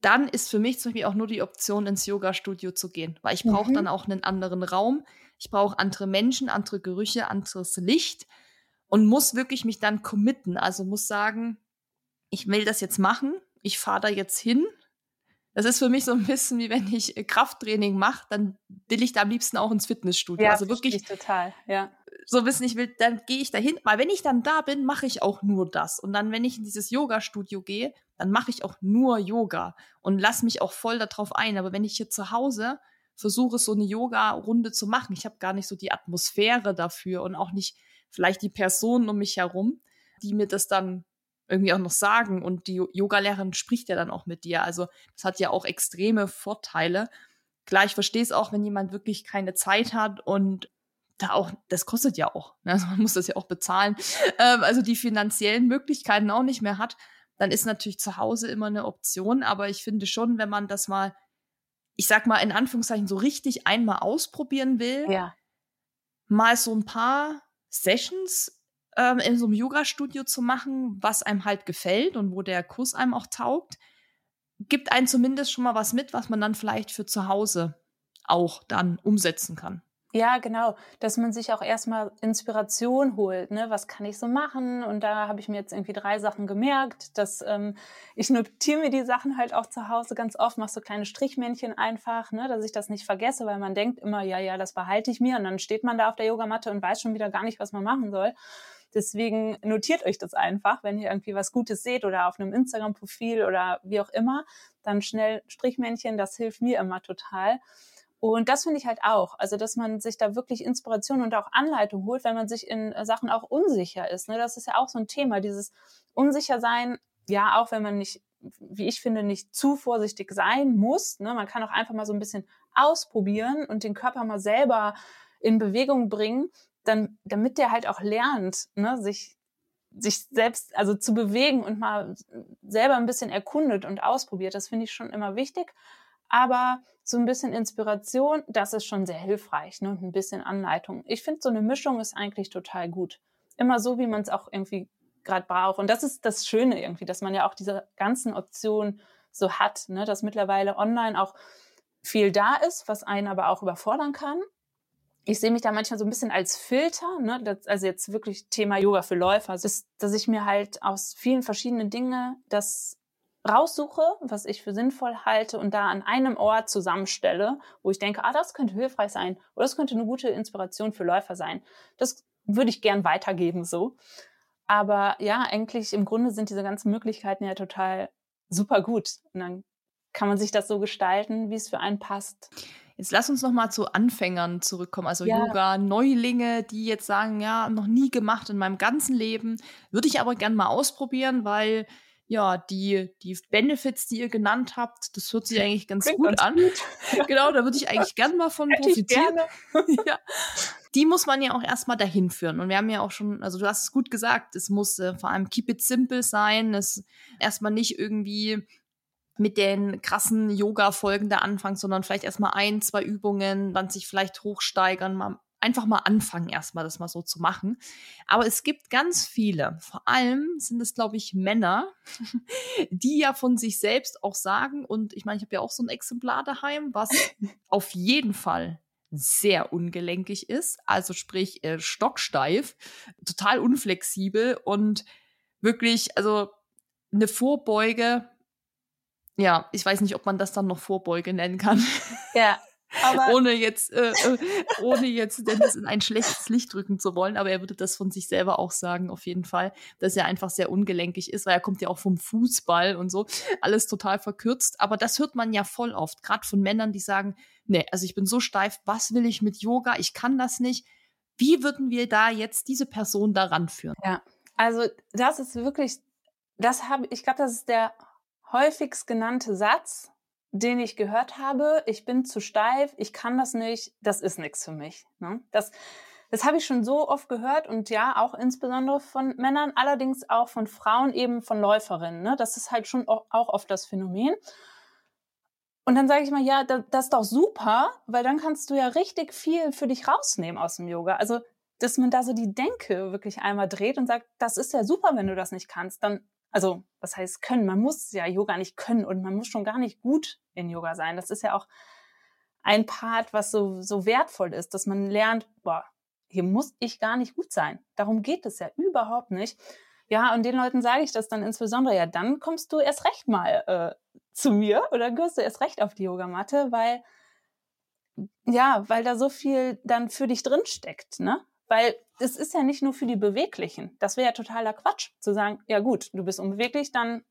dann ist für mich zum Beispiel auch nur die Option, ins Yoga-Studio zu gehen. Weil ich brauche Mhm. dann auch einen anderen Raum. Ich brauche andere Menschen, andere Gerüche, anderes Licht und muss wirklich mich dann committen. Also muss sagen, ich will das jetzt machen. Ich fahre da jetzt hin. Das ist für mich so ein bisschen wie wenn ich äh, Krafttraining mache, dann will ich da am liebsten auch ins Fitnessstudio. Ja, also wirklich total. Ja. So wissen, ich will, dann gehe ich dahin, weil wenn ich dann da bin, mache ich auch nur das. Und dann, wenn ich in dieses Yoga-Studio gehe, dann mache ich auch nur Yoga und lass mich auch voll darauf ein. Aber wenn ich hier zu Hause versuche, so eine Yoga-Runde zu machen, ich habe gar nicht so die Atmosphäre dafür und auch nicht vielleicht die Personen um mich herum, die mir das dann irgendwie auch noch sagen. Und die Yogalehrerin spricht ja dann auch mit dir. Also das hat ja auch extreme Vorteile. Klar, ich verstehe es auch, wenn jemand wirklich keine Zeit hat und da auch, das kostet ja auch. Ne? Also man muss das ja auch bezahlen. Ähm, also die finanziellen Möglichkeiten auch nicht mehr hat, dann ist natürlich zu Hause immer eine Option. Aber ich finde schon, wenn man das mal, ich sag mal in Anführungszeichen, so richtig einmal ausprobieren will, Ja. mal so ein paar Sessions ähm, in so einem Yoga-Studio zu machen, was einem halt gefällt und wo der Kurs einem auch taugt, gibt einem zumindest schon mal was mit, was man dann vielleicht für zu Hause auch dann umsetzen kann. Ja, genau, dass man sich auch erstmal Inspiration holt, ne? Was kann ich so machen? Und da habe ich mir jetzt irgendwie drei Sachen gemerkt, dass ähm, ich notiere mir die Sachen halt auch zu Hause ganz oft, mache so kleine Strichmännchen einfach, ne, dass ich das nicht vergesse, weil man denkt immer, ja, ja, das behalte ich mir und dann steht man da auf der Yogamatte und weiß schon wieder gar nicht, was man machen soll. Deswegen notiert euch das einfach, wenn ihr irgendwie was Gutes seht oder auf einem Instagram-Profil oder wie auch immer, dann schnell Strichmännchen, das hilft mir immer total. Und das finde ich halt auch. Also, dass man sich da wirklich Inspiration und auch Anleitung holt, wenn man sich in äh, Sachen auch unsicher ist. Ne? Das ist ja auch so ein Thema, dieses Unsichersein, ja, auch wenn man nicht, wie ich finde, nicht zu vorsichtig sein muss. Ne? Man kann auch einfach mal so ein bisschen ausprobieren und den Körper mal selber in Bewegung bringen, dann, damit der halt auch lernt, ne? sich sich selbst also zu bewegen und mal selber ein bisschen erkundet und ausprobiert. Das finde ich schon immer wichtig. Aber so ein bisschen Inspiration, das ist schon sehr hilfreich ne? und ein bisschen Anleitung. Ich finde, so eine Mischung ist eigentlich total gut. Immer so, wie man es auch irgendwie gerade braucht. Und das ist das Schöne irgendwie, dass man ja auch diese ganzen Optionen so hat, ne? dass mittlerweile online auch viel da ist, was einen aber auch überfordern kann. Ich sehe mich da manchmal so ein bisschen als Filter, ne? das, also jetzt wirklich Thema Yoga für Läufer, ist, dass ich mir halt aus vielen verschiedenen Dingen das raussuche, was ich für sinnvoll halte und da an einem Ort zusammenstelle, wo ich denke, ah, das könnte hilfreich sein oder das könnte eine gute Inspiration für Läufer sein. Das würde ich gern weitergeben so. Aber ja, eigentlich im Grunde sind diese ganzen Möglichkeiten ja total super gut. Und dann kann man sich das so gestalten, wie es für einen passt. Jetzt lass uns noch mal zu Anfängern zurückkommen, also Ja. Yoga Neulinge, die jetzt sagen, ja, noch nie gemacht in meinem ganzen Leben, würde ich aber gern mal ausprobieren, weil ja, die, die Benefits, die ihr genannt habt, das hört sich eigentlich ganz Klingt gut ganz an. Gut. genau, da würde ich eigentlich gern mal von Hätte profitieren. ja. Die muss man ja auch erstmal dahin führen. Und wir haben ja auch schon, also du hast es gut gesagt, es muss äh, vor allem keep it simple sein, es erstmal nicht irgendwie mit den krassen Yoga-Folgen da anfangen, sondern vielleicht erstmal ein, zwei Übungen, dann sich vielleicht hochsteigern, mal einfach mal anfangen, erstmal das mal so zu machen. Aber es gibt ganz viele, vor allem sind es, glaube ich, Männer, die ja von sich selbst auch sagen, und ich meine, ich habe ja auch so ein Exemplar daheim, was auf jeden Fall sehr ungelenkig ist, also sprich äh, stocksteif, total unflexibel und wirklich, also eine Vorbeuge, ja, ich weiß nicht, ob man das dann noch Vorbeuge nennen kann. Ja, aber ohne jetzt, äh, äh, ohne jetzt Dennis in ein schlechtes Licht drücken zu wollen, aber er würde das von sich selber auch sagen, auf jeden Fall, dass er einfach sehr ungelenkig ist, weil er kommt ja auch vom Fußball und so, alles total verkürzt. Aber das hört man ja voll oft, gerade von Männern, die sagen, nee, also ich bin so steif, was will ich mit Yoga? Ich kann das nicht. Wie würden wir da jetzt diese Person daran führen? Ja, also das ist wirklich, das habe ich glaube, das ist der häufigst genannte Satz den ich gehört habe, ich bin zu steif, ich kann das nicht, das ist nichts für mich. Ne? Das, das habe ich schon so oft gehört und ja, auch insbesondere von Männern, allerdings auch von Frauen, eben von Läuferinnen. Ne? Das ist halt schon auch oft das Phänomen. Und dann sage ich mal, ja, das ist doch super, weil dann kannst du ja richtig viel für dich rausnehmen aus dem Yoga. Also, dass man da so die Denke wirklich einmal dreht und sagt, das ist ja super, wenn du das nicht kannst, dann also was heißt können? Man muss ja Yoga nicht können und man muss schon gar nicht gut in Yoga sein. Das ist ja auch ein Part, was so, so wertvoll ist, dass man lernt, boah, hier muss ich gar nicht gut sein. Darum geht es ja überhaupt nicht. Ja, und den Leuten sage ich das dann insbesondere, ja, dann kommst du erst recht mal äh, zu mir oder gehst du erst recht auf die Yogamatte, weil, ja, weil da so viel dann für dich drin steckt, ne? Weil es ist ja nicht nur für die Beweglichen. Das wäre ja totaler Quatsch, zu sagen, ja gut, du bist unbeweglich, dann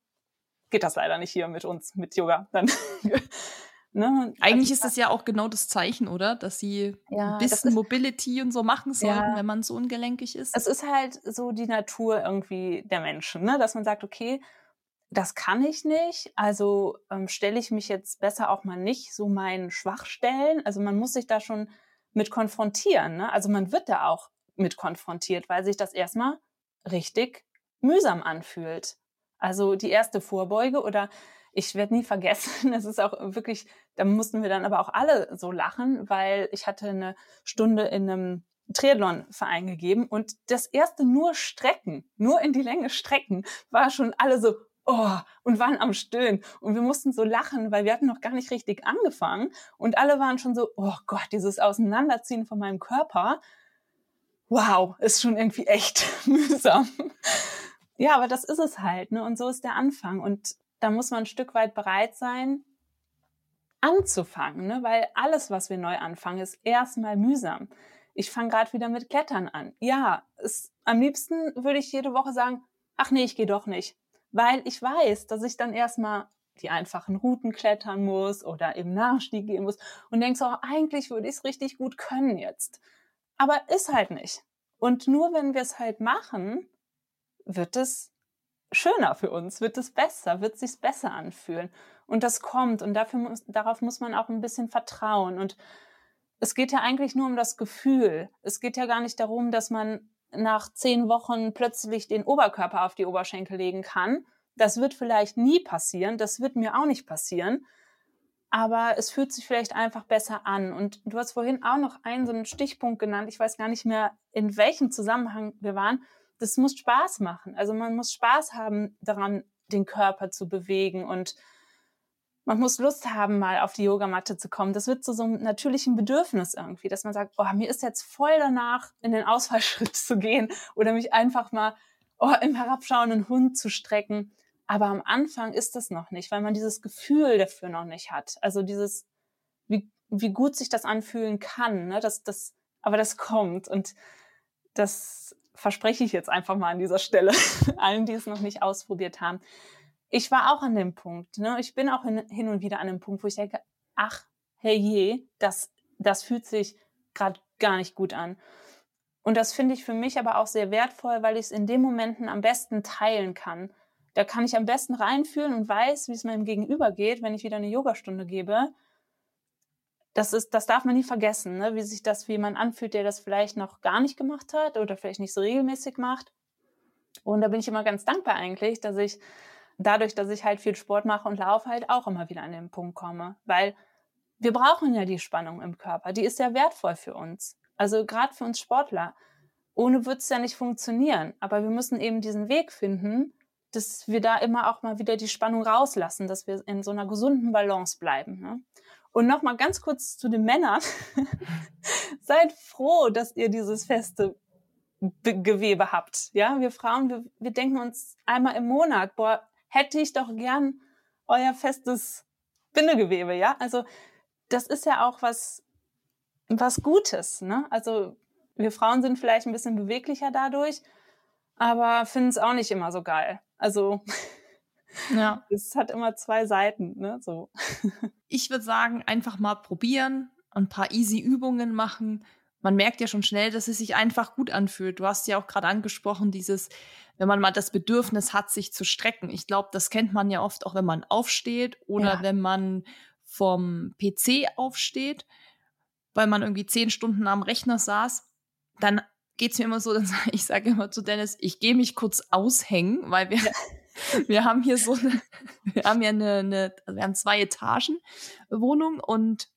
geht das leider nicht hier mit uns, mit Yoga. Dann, ne? Eigentlich also, ist das ja auch genau das Zeichen, oder? Dass sie ja, ein bisschen ist, Mobility und so machen sollten, ja, wenn man so ungelenkig ist. Es ist halt so die Natur irgendwie der Menschen, ne? dass man sagt, okay, das kann ich nicht, also ähm, stelle ich mich jetzt besser auch mal nicht so meinen Schwachstellen. Also man muss sich da schon mit konfrontieren. Ne? Also man wird da auch mit konfrontiert, weil sich das erstmal richtig mühsam anfühlt. Also die erste Vorbeuge oder ich werde nie vergessen, es ist auch wirklich, da mussten wir dann aber auch alle so lachen, weil ich hatte eine Stunde in einem Triathlon-Verein gegeben und das erste nur Strecken, nur in die Länge strecken, war schon alle so, oh, und waren am Stöhnen. Und wir mussten so lachen, weil wir hatten noch gar nicht richtig angefangen. Und alle waren schon so, oh Gott, dieses Auseinanderziehen von meinem Körper. Wow, ist schon irgendwie echt mühsam. Ja, aber das ist es halt, ne? Und so ist der Anfang. Und da muss man ein Stück weit bereit sein, anzufangen, ne? Weil alles, was wir neu anfangen, ist erstmal mühsam. Ich fange gerade wieder mit Klettern an. Ja, es, am liebsten würde ich jede Woche sagen, ach nee, ich gehe doch nicht weil ich weiß, dass ich dann erstmal die einfachen Routen klettern muss oder im Nachstieg gehen muss und denkst auch, eigentlich würde ich es richtig gut können jetzt. Aber ist halt nicht. Und nur wenn wir es halt machen, wird es schöner für uns, wird es besser, wird es sich besser anfühlen. Und das kommt und dafür muss, darauf muss man auch ein bisschen vertrauen. Und es geht ja eigentlich nur um das Gefühl. Es geht ja gar nicht darum, dass man nach zehn Wochen plötzlich den Oberkörper auf die Oberschenkel legen kann. Das wird vielleicht nie passieren, das wird mir auch nicht passieren, aber es fühlt sich vielleicht einfach besser an. Und du hast vorhin auch noch einen so einen Stichpunkt genannt, ich weiß gar nicht mehr, in welchem Zusammenhang wir waren. Das muss Spaß machen. Also man muss Spaß haben daran, den Körper zu bewegen und man muss Lust haben, mal auf die Yogamatte zu kommen. Das wird zu so einem natürlichen Bedürfnis irgendwie, dass man sagt, oh, mir ist jetzt voll danach, in den Ausfallschritt zu gehen oder mich einfach mal oh, im herabschauenden Hund zu strecken. Aber am Anfang ist das noch nicht, weil man dieses Gefühl dafür noch nicht hat. Also dieses, wie, wie gut sich das anfühlen kann. Ne? Das, das, aber das kommt und das verspreche ich jetzt einfach mal an dieser Stelle allen, die es noch nicht ausprobiert haben ich war auch an dem Punkt. Ne? Ich bin auch hin, und wieder an dem Punkt, wo ich denke, ach, hey je, das, das fühlt sich gerade gar nicht gut an. Und das finde ich für mich aber auch sehr wertvoll, weil ich es in den Momenten am besten teilen kann. Da kann ich am besten reinfühlen und weiß, wie es meinem Gegenüber geht, wenn ich wieder eine Yogastunde gebe. Das ist, das darf man nie vergessen, ne? wie sich das wie jemand anfühlt, der das vielleicht noch gar nicht gemacht hat oder vielleicht nicht so regelmäßig macht. Und da bin ich immer ganz dankbar eigentlich, dass ich dadurch, dass ich halt viel Sport mache und laufe, halt auch immer wieder an den Punkt komme. Weil wir brauchen ja die Spannung im Körper. Die ist ja wertvoll für uns. Also gerade für uns Sportler. Ohne wird es ja nicht funktionieren. Aber wir müssen eben diesen Weg finden, dass wir da immer auch mal wieder die Spannung rauslassen, dass wir in so einer gesunden Balance bleiben. Ne? Und nochmal ganz kurz zu den Männern. Seid froh, dass ihr dieses feste Gewebe habt. Ja, wir Frauen, wir, wir denken uns einmal im Monat, boah, hätte ich doch gern euer festes Bindegewebe, ja? Also das ist ja auch was, was Gutes, ne? Also wir Frauen sind vielleicht ein bisschen beweglicher dadurch, aber finden es auch nicht immer so geil. Also ja. es hat immer zwei Seiten, ne? So. Ich würde sagen, einfach mal probieren, ein paar easy Übungen machen. Man merkt ja schon schnell, dass es sich einfach gut anfühlt. Du hast ja auch gerade angesprochen, dieses, wenn man mal das Bedürfnis hat, sich zu strecken. Ich glaube, das kennt man ja oft auch, wenn man aufsteht oder ja. wenn man vom PC aufsteht, weil man irgendwie zehn Stunden am Rechner saß. Dann geht es mir immer so, dass ich sage immer zu Dennis, ich gehe mich kurz aushängen, weil wir, ja. wir haben hier so eine, wir haben ja eine, eine wir haben zwei Etagen Wohnung und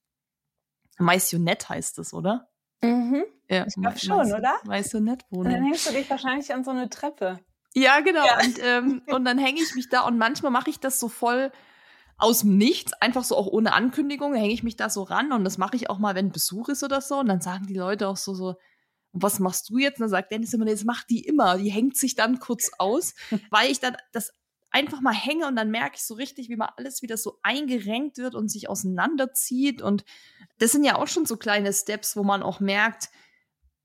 Maisonette heißt es, oder? Mhm. Ja, ich glaube schon, oder? Maisonette-Wohnung. Und dann hängst du dich wahrscheinlich an so eine Treppe. Ja, genau. Ja. Und, ähm, und dann hänge ich mich da und manchmal mache ich das so voll aus dem Nichts, einfach so auch ohne Ankündigung, hänge ich mich da so ran und das mache ich auch mal, wenn Besuch ist oder so. Und dann sagen die Leute auch so, so, was machst du jetzt? Und dann sagt Dennis immer, das macht die immer. Die hängt sich dann kurz aus, weil ich dann das einfach mal hänge und dann merke ich so richtig, wie mal alles wieder so eingerenkt wird und sich auseinanderzieht. Und das sind ja auch schon so kleine Steps, wo man auch merkt,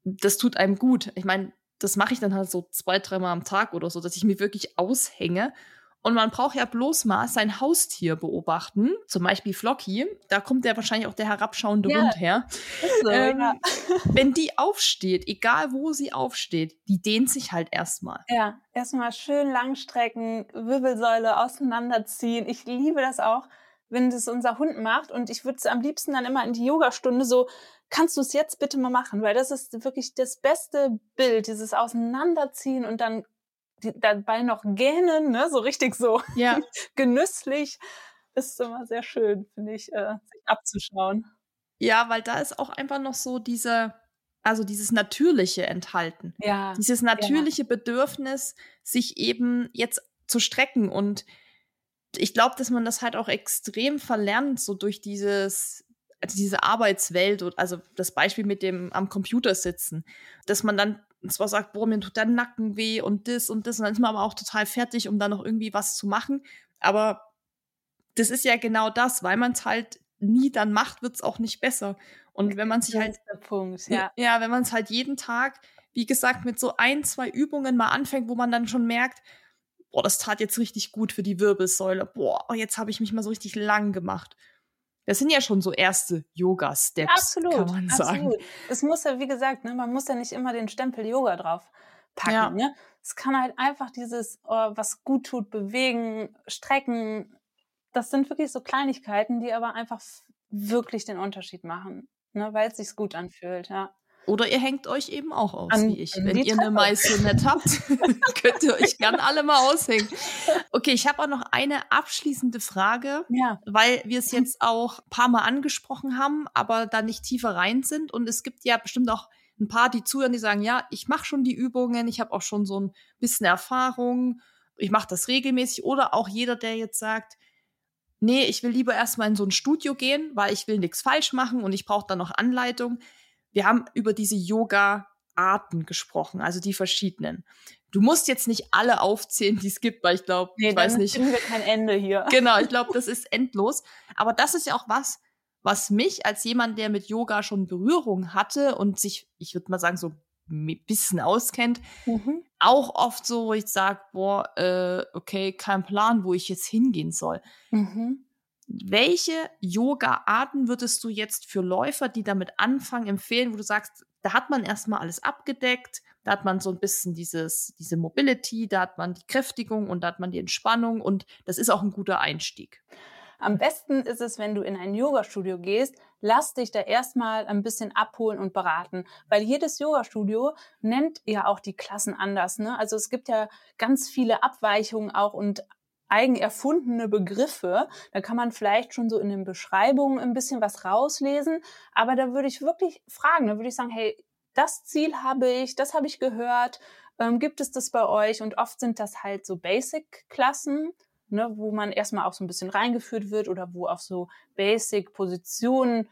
das tut einem gut. Ich meine, das mache ich dann halt so zwei, dreimal am Tag oder so, dass ich mir wirklich aushänge und man braucht ja bloß mal sein Haustier beobachten, zum Beispiel Flocky. Da kommt ja wahrscheinlich auch der herabschauende ja, Hund her. So, ähm, ja. Wenn die aufsteht, egal wo sie aufsteht, die dehnt sich halt erstmal. Ja, erstmal schön langstrecken, Wirbelsäule auseinanderziehen. Ich liebe das auch, wenn das unser Hund macht. Und ich würde es am liebsten dann immer in die Yogastunde so, kannst du es jetzt bitte mal machen? Weil das ist wirklich das beste Bild, dieses Auseinanderziehen und dann dabei noch gähnen, ne? so richtig so ja. genüsslich. Ist immer sehr schön, finde ich, äh, sich abzuschauen. Ja, weil da ist auch einfach noch so diese, also dieses Natürliche enthalten. Ja. Dieses natürliche ja. Bedürfnis, sich eben jetzt zu strecken. Und ich glaube, dass man das halt auch extrem verlernt, so durch dieses, also diese Arbeitswelt und also das Beispiel mit dem am Computer sitzen, dass man dann und zwar sagt, boah, mir tut der Nacken weh und das und das. Und dann ist man aber auch total fertig, um da noch irgendwie was zu machen. Aber das ist ja genau das, weil man es halt nie dann macht, wird es auch nicht besser. Und wenn man sich halt. Punkt, ja. ja, wenn man es halt jeden Tag, wie gesagt, mit so ein, zwei Übungen mal anfängt, wo man dann schon merkt, boah, das tat jetzt richtig gut für die Wirbelsäule. Boah, jetzt habe ich mich mal so richtig lang gemacht. Das sind ja schon so erste Yoga-Steps, absolut, kann man sagen. Absolut. Es muss ja, wie gesagt, ne, man muss ja nicht immer den Stempel Yoga drauf packen. Ja. Ne? Es kann halt einfach dieses, oh, was gut tut, bewegen, strecken. Das sind wirklich so Kleinigkeiten, die aber einfach wirklich den Unterschied machen, ne, weil es sich gut anfühlt. Ja. Oder ihr hängt euch eben auch aus, An, wie ich. Wenn ihr eine Maisonette habt, könnt ihr euch gern alle mal aushängen. Okay, ich habe auch noch eine abschließende Frage, ja. weil wir es jetzt auch ein paar Mal angesprochen haben, aber da nicht tiefer rein sind. Und es gibt ja bestimmt auch ein paar, die zuhören, die sagen, ja, ich mache schon die Übungen, ich habe auch schon so ein bisschen Erfahrung, ich mache das regelmäßig. Oder auch jeder, der jetzt sagt, nee, ich will lieber erstmal in so ein Studio gehen, weil ich will nichts falsch machen und ich brauche dann noch Anleitung wir haben über diese Yoga-Arten gesprochen, also die verschiedenen. Du musst jetzt nicht alle aufzählen, die es gibt, weil ich glaube, nee, ich weiß nicht. wir kein Ende hier. Genau, ich glaube, das ist endlos. Aber das ist ja auch was, was mich als jemand, der mit Yoga schon Berührung hatte und sich, ich würde mal sagen, so ein bisschen auskennt, mhm. auch oft so, wo ich sage, boah, äh, okay, kein Plan, wo ich jetzt hingehen soll. Mhm. Welche Yoga-Arten würdest du jetzt für Läufer, die damit anfangen, empfehlen, wo du sagst, da hat man erstmal alles abgedeckt, da hat man so ein bisschen dieses, diese Mobility, da hat man die Kräftigung und da hat man die Entspannung und das ist auch ein guter Einstieg. Am besten ist es, wenn du in ein Yoga-Studio gehst, lass dich da erstmal ein bisschen abholen und beraten, weil jedes Yoga-Studio nennt ja auch die Klassen anders. Ne? Also es gibt ja ganz viele Abweichungen auch und eigen erfundene Begriffe. Da kann man vielleicht schon so in den Beschreibungen ein bisschen was rauslesen. Aber da würde ich wirklich fragen, da würde ich sagen, hey, das Ziel habe ich, das habe ich gehört. Ähm, gibt es das bei euch? Und oft sind das halt so Basic-Klassen ne, wo man erstmal auch so ein bisschen reingeführt wird oder wo auch so Basic-Positionen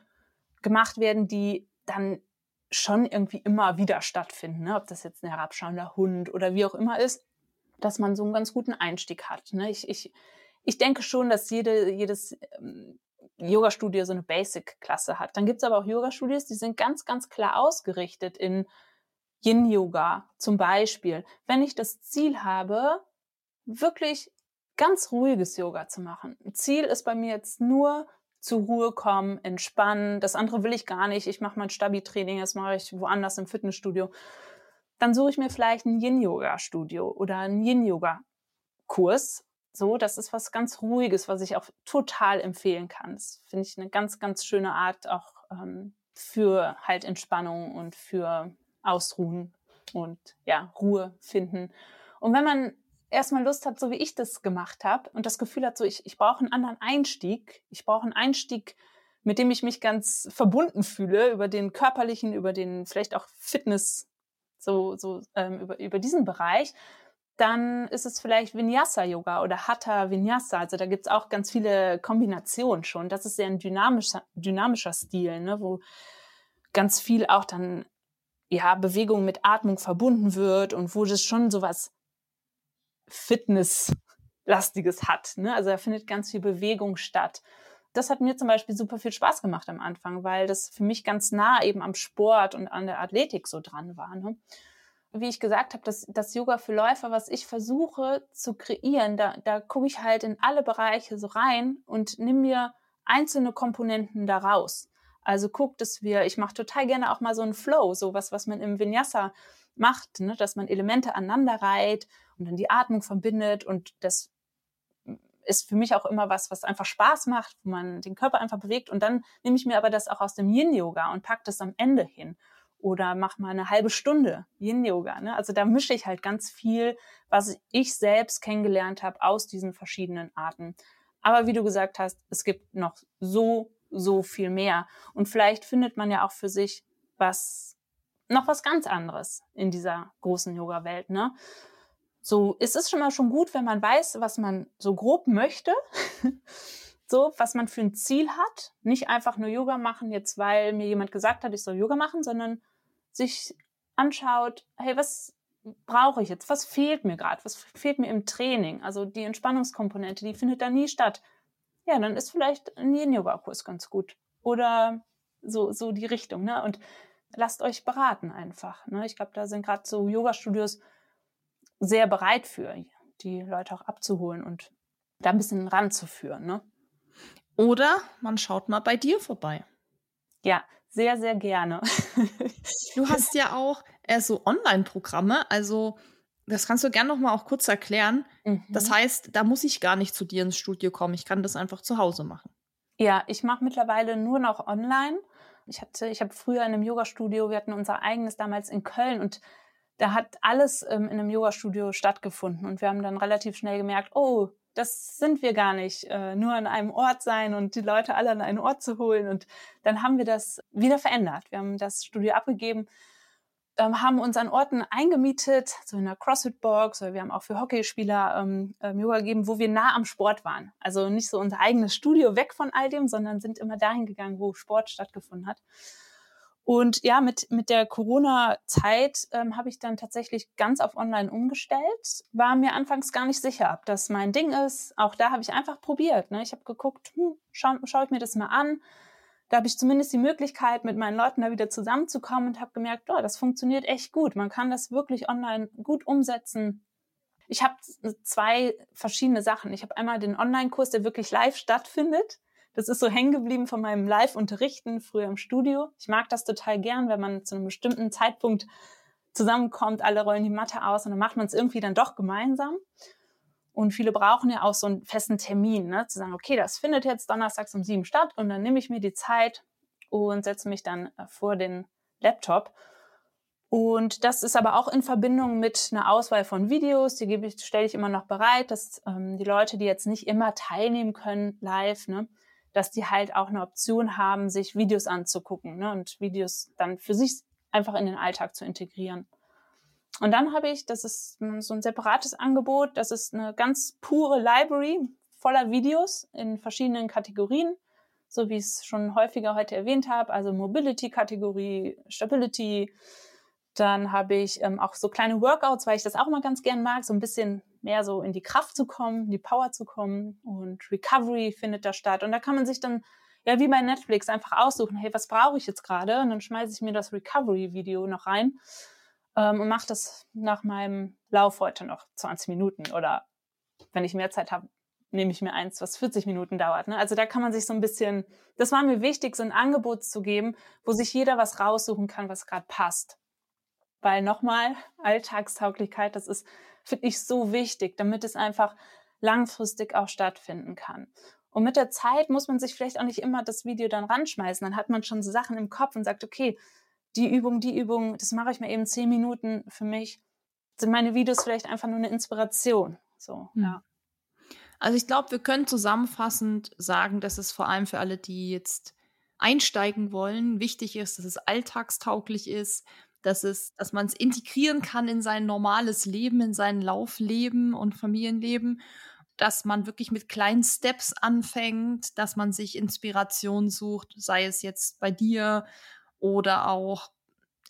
gemacht werden, die dann schon irgendwie immer wieder stattfinden, ne? ob das jetzt ein herabschauender Hund oder wie auch immer ist, dass man so einen ganz guten Einstieg hat. Ne? Ich, ich, ich denke schon, dass jede, jedes ähm, Yoga-Studio so eine Basic-Klasse hat. Dann gibt es aber auch Yoga-Studios, die sind ganz, ganz klar ausgerichtet in Yin-Yoga zum Beispiel. Wenn ich das Ziel habe, wirklich ganz ruhiges Yoga zu machen. Ziel ist bei mir jetzt nur zur Ruhe kommen, entspannen. Das andere will ich gar nicht. Ich mache mein Stabi-Training, das mache ich woanders im Fitnessstudio. Dann suche ich mir vielleicht ein Yin-Yoga-Studio oder einen Yin-Yoga-Kurs. So, das ist was ganz Ruhiges, was ich auch total empfehlen kann. Das finde ich eine ganz, ganz schöne Art auch ähm, für halt Entspannung und für Ausruhen und ja, Ruhe finden. Und wenn man erstmal Lust hat, so wie ich das gemacht habe und das Gefühl hat, so ich, ich brauche einen anderen Einstieg. Ich brauche einen Einstieg, mit dem ich mich ganz verbunden fühle, über den körperlichen, über den vielleicht auch Fitness, so, so ähm, über, über diesen Bereich. Dann ist es vielleicht Vinyasa-Yoga oder Hatha Vinyasa. Also da gibt es auch ganz viele Kombinationen schon. Das ist sehr ein dynamischer, dynamischer Stil, ne, wo ganz viel auch dann ja, Bewegung mit Atmung verbunden wird und wo das schon so was Fitnesslastiges hat. Ne? Also da findet ganz viel Bewegung statt. Das hat mir zum Beispiel super viel Spaß gemacht am Anfang, weil das für mich ganz nah eben am Sport und an der Athletik so dran war. Ne? Wie ich gesagt habe, das, das Yoga für Läufer, was ich versuche zu kreieren, da, da gucke ich halt in alle Bereiche so rein und nimm mir einzelne Komponenten daraus. Also guck, dass wir, ich mache total gerne auch mal so einen Flow, so was, was man im Vinyasa macht, ne? dass man Elemente aneinander reiht und dann die Atmung verbindet und das ist für mich auch immer was, was einfach Spaß macht, wo man den Körper einfach bewegt und dann nehme ich mir aber das auch aus dem Yin-Yoga und packe das am Ende hin oder mach mal eine halbe Stunde Yin-Yoga. Ne? Also da mische ich halt ganz viel, was ich selbst kennengelernt habe aus diesen verschiedenen Arten. Aber wie du gesagt hast, es gibt noch so, so viel mehr. Und vielleicht findet man ja auch für sich was, noch was ganz anderes in dieser großen Yoga-Welt. Ne? So ist es schon mal schon gut, wenn man weiß, was man so grob möchte. so, was man für ein Ziel hat. Nicht einfach nur Yoga machen, jetzt weil mir jemand gesagt hat, ich soll Yoga machen, sondern sich anschaut, hey, was brauche ich jetzt? Was fehlt mir gerade? Was fehlt mir im Training? Also die Entspannungskomponente, die findet da nie statt. Ja, dann ist vielleicht ein Yin-Yoga-Kurs ganz gut. Oder so, so die Richtung. Ne? Und lasst euch beraten einfach. Ne? Ich glaube, da sind gerade so Yoga-Studios sehr bereit für, die Leute auch abzuholen und da ein bisschen ranzuführen. Ne? Oder man schaut mal bei dir vorbei. Ja, sehr, sehr gerne. du hast ja auch äh, so Online-Programme, also das kannst du gerne noch mal auch kurz erklären. Mhm. Das heißt, da muss ich gar nicht zu dir ins Studio kommen. Ich kann das einfach zu Hause machen. Ja, ich mache mittlerweile nur noch online. Ich hatte, ich habe früher in einem Yoga-Studio, wir hatten unser eigenes damals in Köln und da hat alles ähm, in einem Yoga-Studio stattgefunden und wir haben dann relativ schnell gemerkt, oh, das sind wir gar nicht, äh, nur an einem Ort sein und die Leute alle an einen Ort zu holen. Und dann haben wir das wieder verändert. Wir haben das Studio abgegeben, ähm, haben uns an Orten eingemietet, so in einer CrossFit-Box, wir haben auch für Hockeyspieler ähm, ähm, Yoga gegeben, wo wir nah am Sport waren. Also nicht so unser eigenes Studio weg von all dem, sondern sind immer dahin gegangen, wo Sport stattgefunden hat. Und ja, mit, mit der Corona-Zeit ähm, habe ich dann tatsächlich ganz auf Online umgestellt. War mir anfangs gar nicht sicher, ob das mein Ding ist. Auch da habe ich einfach probiert. Ne? Ich habe geguckt, hm, schaue schau ich mir das mal an. Da habe ich zumindest die Möglichkeit, mit meinen Leuten da wieder zusammenzukommen und habe gemerkt, oh, das funktioniert echt gut. Man kann das wirklich online gut umsetzen. ich habe zwei verschiedene Sachen. Ich habe einmal den Online-Kurs, der wirklich live stattfindet. Das ist so hängen geblieben von meinem Live-Unterrichten früher im Studio. Ich mag das total gern, wenn man zu einem bestimmten Zeitpunkt zusammenkommt, alle rollen die Matte aus und dann macht man es irgendwie dann doch gemeinsam. Und viele brauchen ja auch so einen festen Termin, ne? zu sagen, okay, das findet jetzt donnerstags um sieben statt und dann nehme ich mir die Zeit und setze mich dann äh, vor den Laptop. Und das ist aber auch in Verbindung mit einer Auswahl von Videos, die gebe ich, stelle ich immer noch bereit, dass ähm, die Leute, die jetzt nicht immer teilnehmen können live, ne, dass die halt auch eine Option haben, sich Videos anzugucken ne, und Videos dann für sich einfach in den Alltag zu integrieren. Und dann habe ich, das ist so ein separates Angebot, das ist eine ganz pure Library voller Videos in verschiedenen Kategorien, so wie ich es schon häufiger heute erwähnt habe, also Mobility-Kategorie, Stability. Dann habe ich ähm, auch so kleine Workouts, weil ich das auch mal ganz gern mag, so ein bisschen mehr so in die Kraft zu kommen, in die Power zu kommen. Und Recovery findet da statt. Und da kann man sich dann ja wie bei Netflix einfach aussuchen, hey, was brauche ich jetzt gerade? Und dann schmeiße ich mir das Recovery-Video noch rein ähm, und mache das nach meinem Lauf heute noch 20 Minuten oder wenn ich mehr Zeit habe, nehme ich mir eins, was 40 Minuten dauert. Ne? Also da kann man sich so ein bisschen, das war mir wichtig, so ein Angebot zu geben, wo sich jeder was raussuchen kann, was gerade passt. Weil nochmal, Alltagstauglichkeit, das ist, finde ich, so wichtig, damit es einfach langfristig auch stattfinden kann. Und mit der Zeit muss man sich vielleicht auch nicht immer das Video dann ranschmeißen. Dann hat man schon so Sachen im Kopf und sagt, okay, die Übung, die Übung, das mache ich mir eben zehn Minuten für mich. Sind meine Videos vielleicht einfach nur eine Inspiration. So, ja. Also ich glaube, wir können zusammenfassend sagen, dass es vor allem für alle, die jetzt einsteigen wollen, wichtig ist, dass es alltagstauglich ist, dass es, dass man es integrieren kann in sein normales Leben, in sein Laufleben und Familienleben dass man wirklich mit kleinen Steps anfängt, dass man sich Inspiration sucht, sei es jetzt bei dir oder auch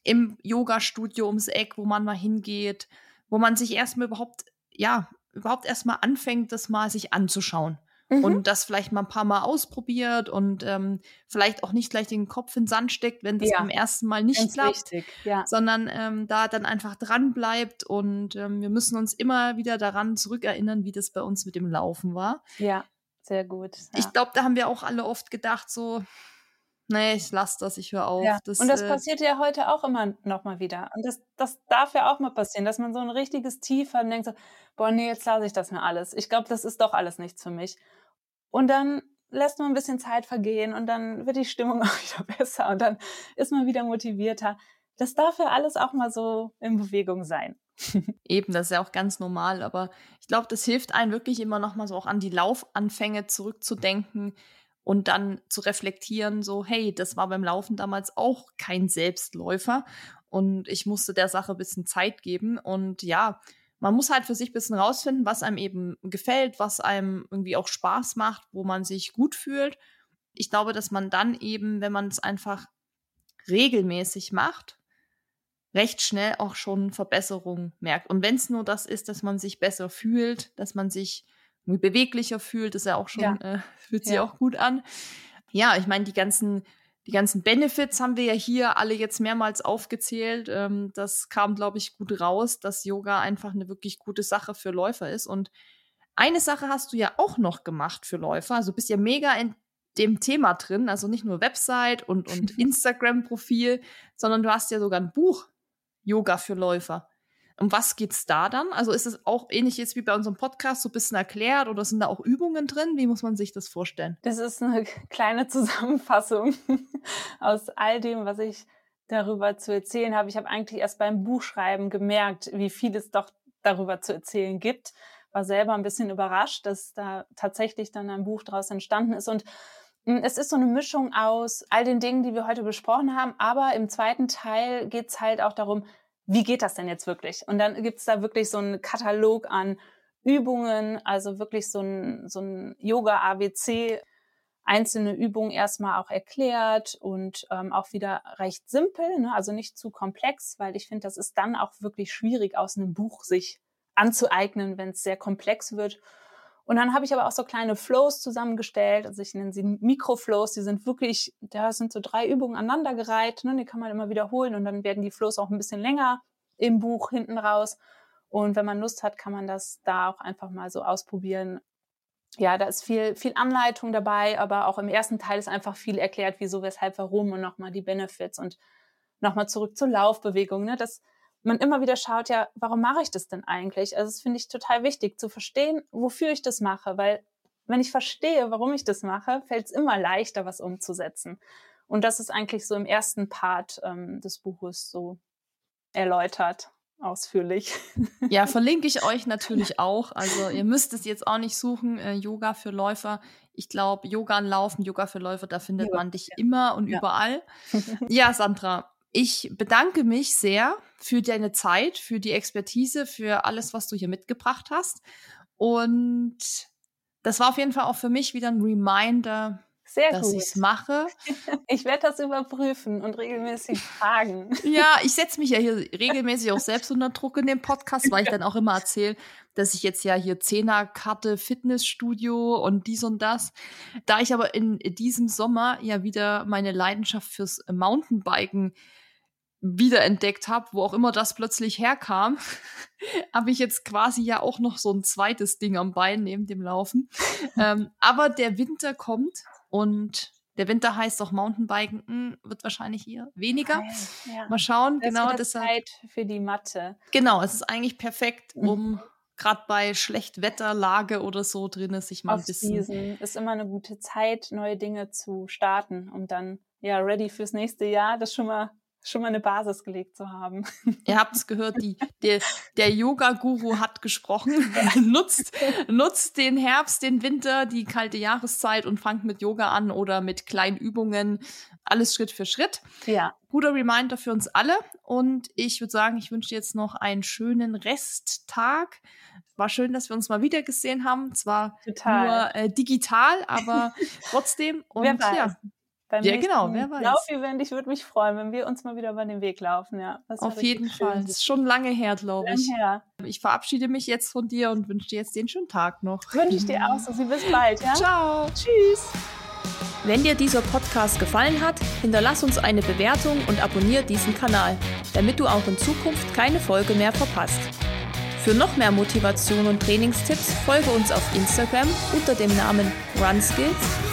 im Yoga-Studio ums Eck, wo man mal hingeht, wo man sich erstmal überhaupt, ja, überhaupt erstmal anfängt, das mal sich anzuschauen mhm. und das vielleicht mal ein paar Mal ausprobiert und ähm, vielleicht auch nicht gleich den Kopf in den Sand steckt, wenn das ja. beim ersten Mal nicht Ganz klappt. Ja. sondern ähm, da dann einfach dran bleibt und ähm, wir müssen uns immer wieder daran zurückerinnern, wie das bei uns mit dem Laufen war. Ja, sehr gut. Ja. Ich glaube, da haben wir auch alle oft gedacht, so, nee, ich lasse das, ich höre auf. Ja. Das, und das äh, passiert ja heute auch immer noch mal wieder. Und das, das darf ja auch mal passieren, dass man so ein richtiges Tief hat und denkt so, boah, nee, jetzt lasse ich das mir alles. Ich glaube, das ist doch alles nichts für mich. Und dann lässt man ein bisschen Zeit vergehen und dann wird die Stimmung auch wieder besser und dann ist man wieder motivierter. Das darf ja alles auch mal so in Bewegung sein. Eben, das ist ja auch ganz normal, aber ich glaube, das hilft einem wirklich immer noch mal so auch an die Laufanfänge zurückzudenken und dann zu reflektieren, so, hey, das war beim Laufen damals auch kein Selbstläufer und ich musste der Sache ein bisschen Zeit geben und ja, man muss halt für sich ein bisschen rausfinden, was einem eben gefällt, was einem irgendwie auch Spaß macht, wo man sich gut fühlt. Ich glaube, dass man dann eben, wenn man es einfach regelmäßig macht, recht schnell auch schon Verbesserungen merkt. Und wenn es nur das ist, dass man sich besser fühlt, dass man sich beweglicher fühlt, ist ja auch schon, ja. Äh, fühlt sich ja. auch gut an. Ja, ich meine, die ganzen die ganzen Benefits haben wir ja hier alle jetzt mehrmals aufgezählt. Ähm, das kam, glaube ich, gut raus, dass Yoga einfach eine wirklich gute Sache für Läufer ist. Und eine Sache hast du ja auch noch gemacht für Läufer. Also bist ja mega in dem Thema drin. Also nicht nur Website und, und Instagram-Profil, sondern du hast ja sogar ein Buch Yoga für Läufer. Um was geht's da dann? Also ist es auch ähnlich jetzt wie bei unserem Podcast so ein bisschen erklärt oder sind da auch Übungen drin? Wie muss man sich das vorstellen? Das ist eine kleine Zusammenfassung aus all dem, was ich darüber zu erzählen habe. Ich habe eigentlich erst beim Buchschreiben gemerkt, wie viel es doch darüber zu erzählen gibt. War selber ein bisschen überrascht, dass da tatsächlich dann ein Buch daraus entstanden ist und hm, es ist so eine Mischung aus all den Dingen, die wir heute besprochen haben, aber im zweiten Teil geht es halt auch darum, wie geht das denn jetzt wirklich? Und dann gibt's da wirklich so einen Katalog an Übungen, also wirklich so ein, so ein Yoga-ABC, einzelne Übungen erstmal auch erklärt und ähm, auch wieder recht simpel, ne? also nicht zu komplex, weil ich finde, das ist dann auch wirklich schwierig aus einem Buch sich anzueignen, wenn es sehr komplex wird. Und dann habe ich aber auch so kleine Flows zusammengestellt. Also ich nenne sie Mikroflows. Die sind wirklich, da sind so drei Übungen aneinandergereiht. Ne? Die kann man immer wiederholen und dann werden die Flows auch ein bisschen länger im Buch hinten raus. Und wenn man Lust hat, kann man das da auch einfach mal so ausprobieren. Ja, da ist viel, viel Anleitung dabei, aber auch im ersten Teil ist einfach viel erklärt, wieso, weshalb, warum und nochmal die Benefits und nochmal zurück zur Laufbewegung, ne? dass man immer wieder schaut, ja, warum mache ich das denn eigentlich? Also das finde ich total wichtig zu verstehen, wofür ich das mache, weil wenn ich verstehe, warum ich das mache, fällt es immer leichter, was umzusetzen. Und das ist eigentlich so im ersten Part ähm, des Buches so erläutert ausführlich. Ja, verlinke ich euch natürlich auch. Also ihr müsst es jetzt auch nicht suchen, äh, Yoga für Läufer. Ich glaube, Yoga und Laufen, Yoga für Läufer, da findet ja. man dich immer und ja. überall. Ja, Sandra, ich bedanke mich sehr für deine Zeit, für die Expertise, für alles, was du hier mitgebracht hast. Und das war auf jeden Fall auch für mich wieder ein Reminder, sehr dass ich es mache. Ich werde das überprüfen und regelmäßig fragen. Ja, ich setze mich ja hier regelmäßig auch selbst unter Druck in dem Podcast, weil ich dann auch immer erzähle, dass ich jetzt ja hier Zehnerkarte Fitnessstudio und dies und das. Da ich aber in diesem Sommer ja wieder meine Leidenschaft fürs Mountainbiken wiederentdeckt habe, wo auch immer das plötzlich herkam, habe ich jetzt quasi ja auch noch so ein zweites Ding am Bein neben dem Laufen. ähm, aber der Winter kommt und der Winter heißt auch Mountainbiken, hm, wird wahrscheinlich hier weniger. Ja. Mal schauen, das genau. Ist Zeit für die Matte. Genau, es ist eigentlich perfekt, mhm. um gerade bei Schlechtwetterlage oder so drin ist, sich mal ein bisschen. Season ist immer eine gute Zeit, neue Dinge zu starten, um dann ja ready fürs nächste Jahr das schon mal schon mal eine Basis gelegt zu haben. Ihr habt es gehört, die, der, der Yoga-Guru hat gesprochen. nutzt, nutzt den Herbst, den Winter, die kalte Jahreszeit und fangt mit Yoga an oder mit kleinen Übungen. Alles Schritt für Schritt. Ja. Guter Reminder für uns alle. Und ich würde sagen, ich wünsche dir jetzt noch einen schönen Resttag. War schön, dass wir uns mal wieder gesehen haben. Zwar Total. nur äh, digital, aber trotzdem. Und ja beim ja, genau, wer weiß. Laufevent. Ich würde mich freuen, wenn wir uns mal wieder über den Weg laufen. Ja, Auf jeden Fall. Das ist schon lange her, glaube ich. Her. Ich verabschiede mich jetzt von dir und wünsche dir jetzt den schönen Tag noch. Wünsche ich dir auch so. Sie bis bald. Ja? Ciao. Tschüss. Wenn dir dieser Podcast gefallen hat, hinterlass uns eine Bewertung und abonniere diesen Kanal, damit du auch in Zukunft keine Folge mehr verpasst. Für noch mehr Motivation und Trainingstipps folge uns auf Instagram unter dem Namen RunSkills